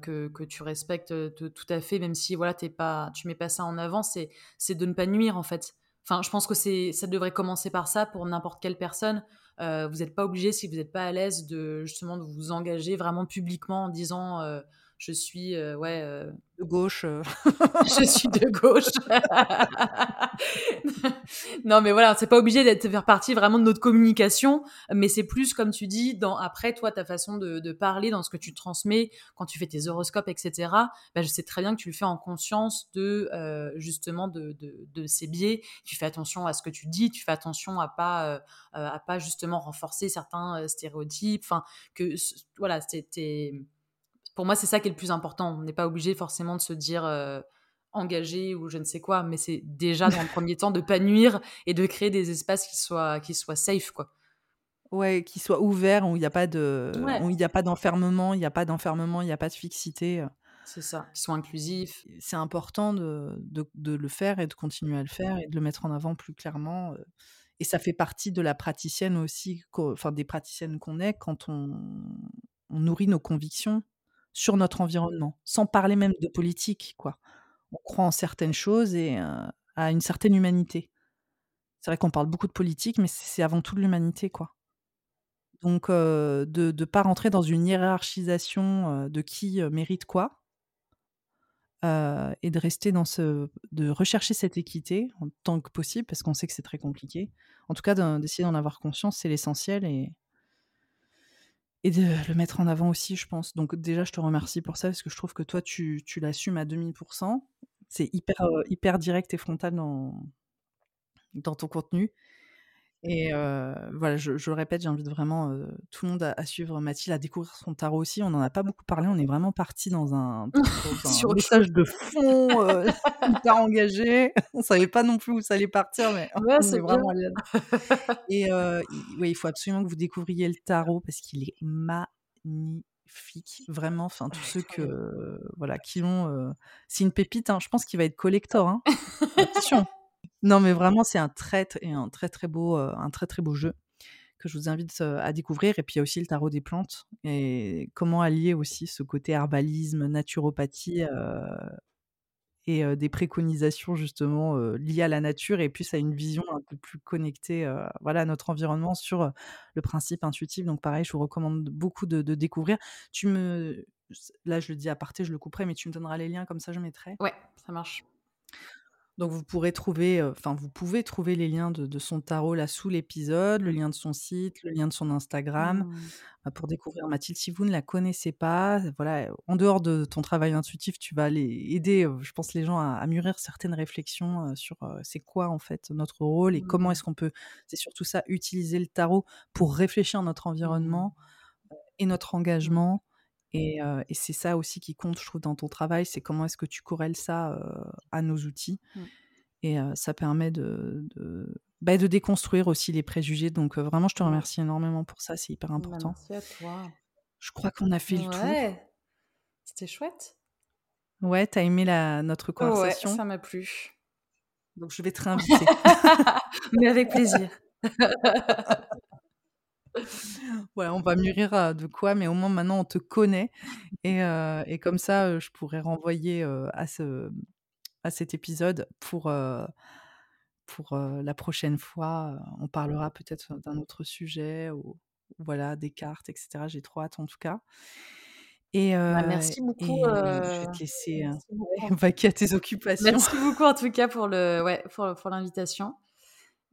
que que tu respectes, de tout à fait, même si voilà, tu pas tu mets pas ça en avant, c'est c'est de ne pas nuire, en fait. Enfin, je pense que c'est ça devrait commencer par ça pour n'importe quelle personne. Heu, vous êtes pas obligé, si vous êtes pas à l'aise de justement de vous engager vraiment publiquement en disant, heu: «Je suis, heu, ouais, heu, de gauche, heu <laughs> je suis de gauche. <laughs> Non, mais voilà, c'est pas obligé d'être de faire partie vraiment de notre communication, mais c'est plus comme tu dis dans après toi ta façon de de parler dans ce que tu transmets quand tu fais tes horoscopes et cetera, bah, je sais très bien que tu le fais en conscience de, justement de de de ces biais. Tu fais attention à ce que tu dis, tu fais attention à pas, à pas justement renforcer certains, stéréotypes, enfin que voilà, c'était pour moi, c'est ça qui est le plus important. On n'est pas obligé forcément de se dire, heu, engagé ou je ne sais quoi, mais c'est déjà dans un premier temps de pas nuire et de créer des espaces qui soient qui soient safe, quoi. ouais, qui soit ouvert, où il y a pas de Ouais, où il y a pas d'enfermement il y a pas d'enfermement, il y a pas de fixité, heu c'est ça, qui soient inclusifs. c'est important de de de le faire et de continuer à le faire et de le mettre en avant plus clairement, heu et ça fait partie de la praticienne aussi enfin des praticiennes qu'on est quand on on nourrit nos convictions sur notre environnement, sans parler même de politique, quoi. On croit en certaines choses et heu, à une certaine humanité. C'est vrai qu'on parle beaucoup de politique, mais c'est avant tout de l'humanité, quoi. Donc heu, de de pas rentrer dans une hiérarchisation, heu, de qui, mérite quoi, et de rester dans ce de rechercher cette équité tant que possible, parce qu'on sait que c'est très compliqué. En tout cas, d'essayer d'en avoir conscience, c'est l'essentiel et et de le mettre en avant aussi, je pense. Donc déjà, je te remercie pour ça, parce que je trouve que toi, tu l'assumes à 2000% C'est hyper, heu, hyper direct et frontal dans dans ton contenu Et voilà, je je le répète, j'invite vraiment, tout le monde à à suivre Mathilde, à découvrir son tarot aussi. On n'en a pas beaucoup parlé, on est vraiment parti dans un <laughs> dans un Sur chose. message de fond, heu, <laughs> hyper engagé. On savait pas non plus où ça allait partir, mais <laughs> Ouais, c'est vraiment et heu, i oui, il faut absolument que vous découvriez le tarot parce qu'il est magnifique, vraiment. Enfin, tous ceux que, voilà, qui l'ont, c'est une pépite, hein. Je pense qu'il va être collector, hein. Attention! Non, mais vraiment, c'est un très et un très, très beau, heu, un très, très beau jeu que je vous invite, heu, à découvrir et puis il y a aussi le tarot des plantes et comment allier aussi ce côté herbalisme, naturopathie, heu et des préconisations justement, liées à la nature et plus à une vision un peu plus connectée, voilà, à notre environnement sur, le principe intuitif. Donc pareil, je vous recommande beaucoup de de découvrir. Tu me là, je le dis à aparté, je le couperai, mais tu me donneras les liens, comme ça je mettrai. Ouais, ça marche. Donc vous pourrez trouver, enfin vous pouvez trouver les liens de de son tarot là sous l'épisode, le lien de son site, le lien de son Instagram, Mmh. pour découvrir Mathilde. Si vous ne la connaissez pas, voilà, en dehors de ton travail intuitif, tu vas les aider, je pense les gens à à mûrir certaines réflexions, sur, c'est quoi en fait notre rôle et comment Mmh. est-ce qu'on peut c'est surtout ça, utiliser le tarot pour réfléchir notre Mmh. environnement et notre Mmh. engagement et c'est ça aussi qui compte, je trouve, dans ton travail, c'est comment est-ce que tu corrèles ça, à nos outils. Mmh. Et ça permet de de, bah, de déconstruire aussi les préjugés donc vraiment je te Ouais. remercie énormément pour ça, c'est hyper Bah, important. merci à toi. Je crois qu'on a fait le tour. Ouais, c'était chouette. Ouais, tu as aimé la notre Ouais, conversation? ça m'a plu. Donc je vais te réinviter. <laughs> Mais avec plaisir. <laughs> Ouais, on va mûrir, de quoi, mais au moins maintenant on te connaît et heu et comme ça, heu, je pourrais renvoyer, heu, à ce à cet épisode pour, pour, la prochaine fois, on parlera peut-être d'un autre sujet ou voilà, des cartes et cetera. J'ai trop hâte en tout cas. Et Bah, merci beaucoup, et je vais te laisser, tout <laughs> vaquer à tes occupations. merci beaucoup en tout cas pour le ouais, pour pour l'invitation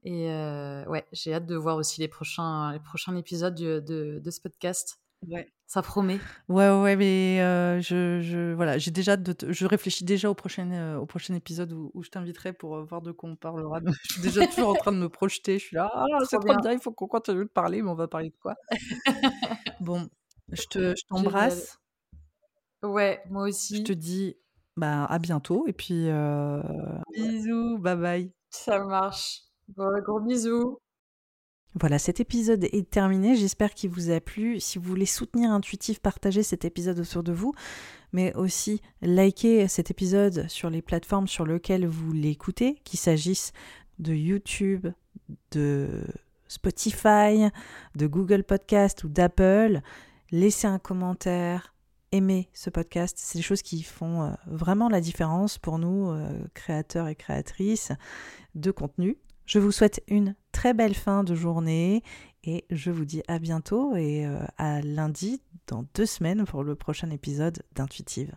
et heu, ouais, j'ai hâte de voir aussi les prochains les prochains épisodes de de de ce podcast. Ouais. Ça promet. Ouais, ouais, mais euh, je, je, voilà, j'ai déjà de je réfléchis déjà au prochain, euh, au prochain épisode où, où je t'inviterai pour euh, voir de quoi on parlera. je suis déjà <laughs> toujours en train de me projeter. Je suis là, ah, c'est trop bien. il faut qu'on continue de parler, mais on va parler de quoi? <laughs> Bon, je te, je t'embrasse. Ouais, moi aussi. Je te dis, bah, à bientôt et puis bisous, bye bye. Ça marche. Bon, gros bisous. Voilà, cet épisode est terminé. J'espère qu'il vous a plu. Si vous voulez soutenir Intuitif, partagez cet épisode autour de vous, mais aussi likez cet épisode sur les plateformes sur lesquelles vous l'écoutez, qu'il s'agisse de YouTube, de Spotify, de Google Podcast ou d'Apple. Laissez un commentaire, aimez ce podcast. C'est des choses qui font euh, vraiment la différence pour nous, euh, créateurs et créatrices de contenu. Je vous souhaite une très belle fin de journée et je vous dis à bientôt et euh, à lundi dans deux semaines pour le prochain épisode d'Intuitive.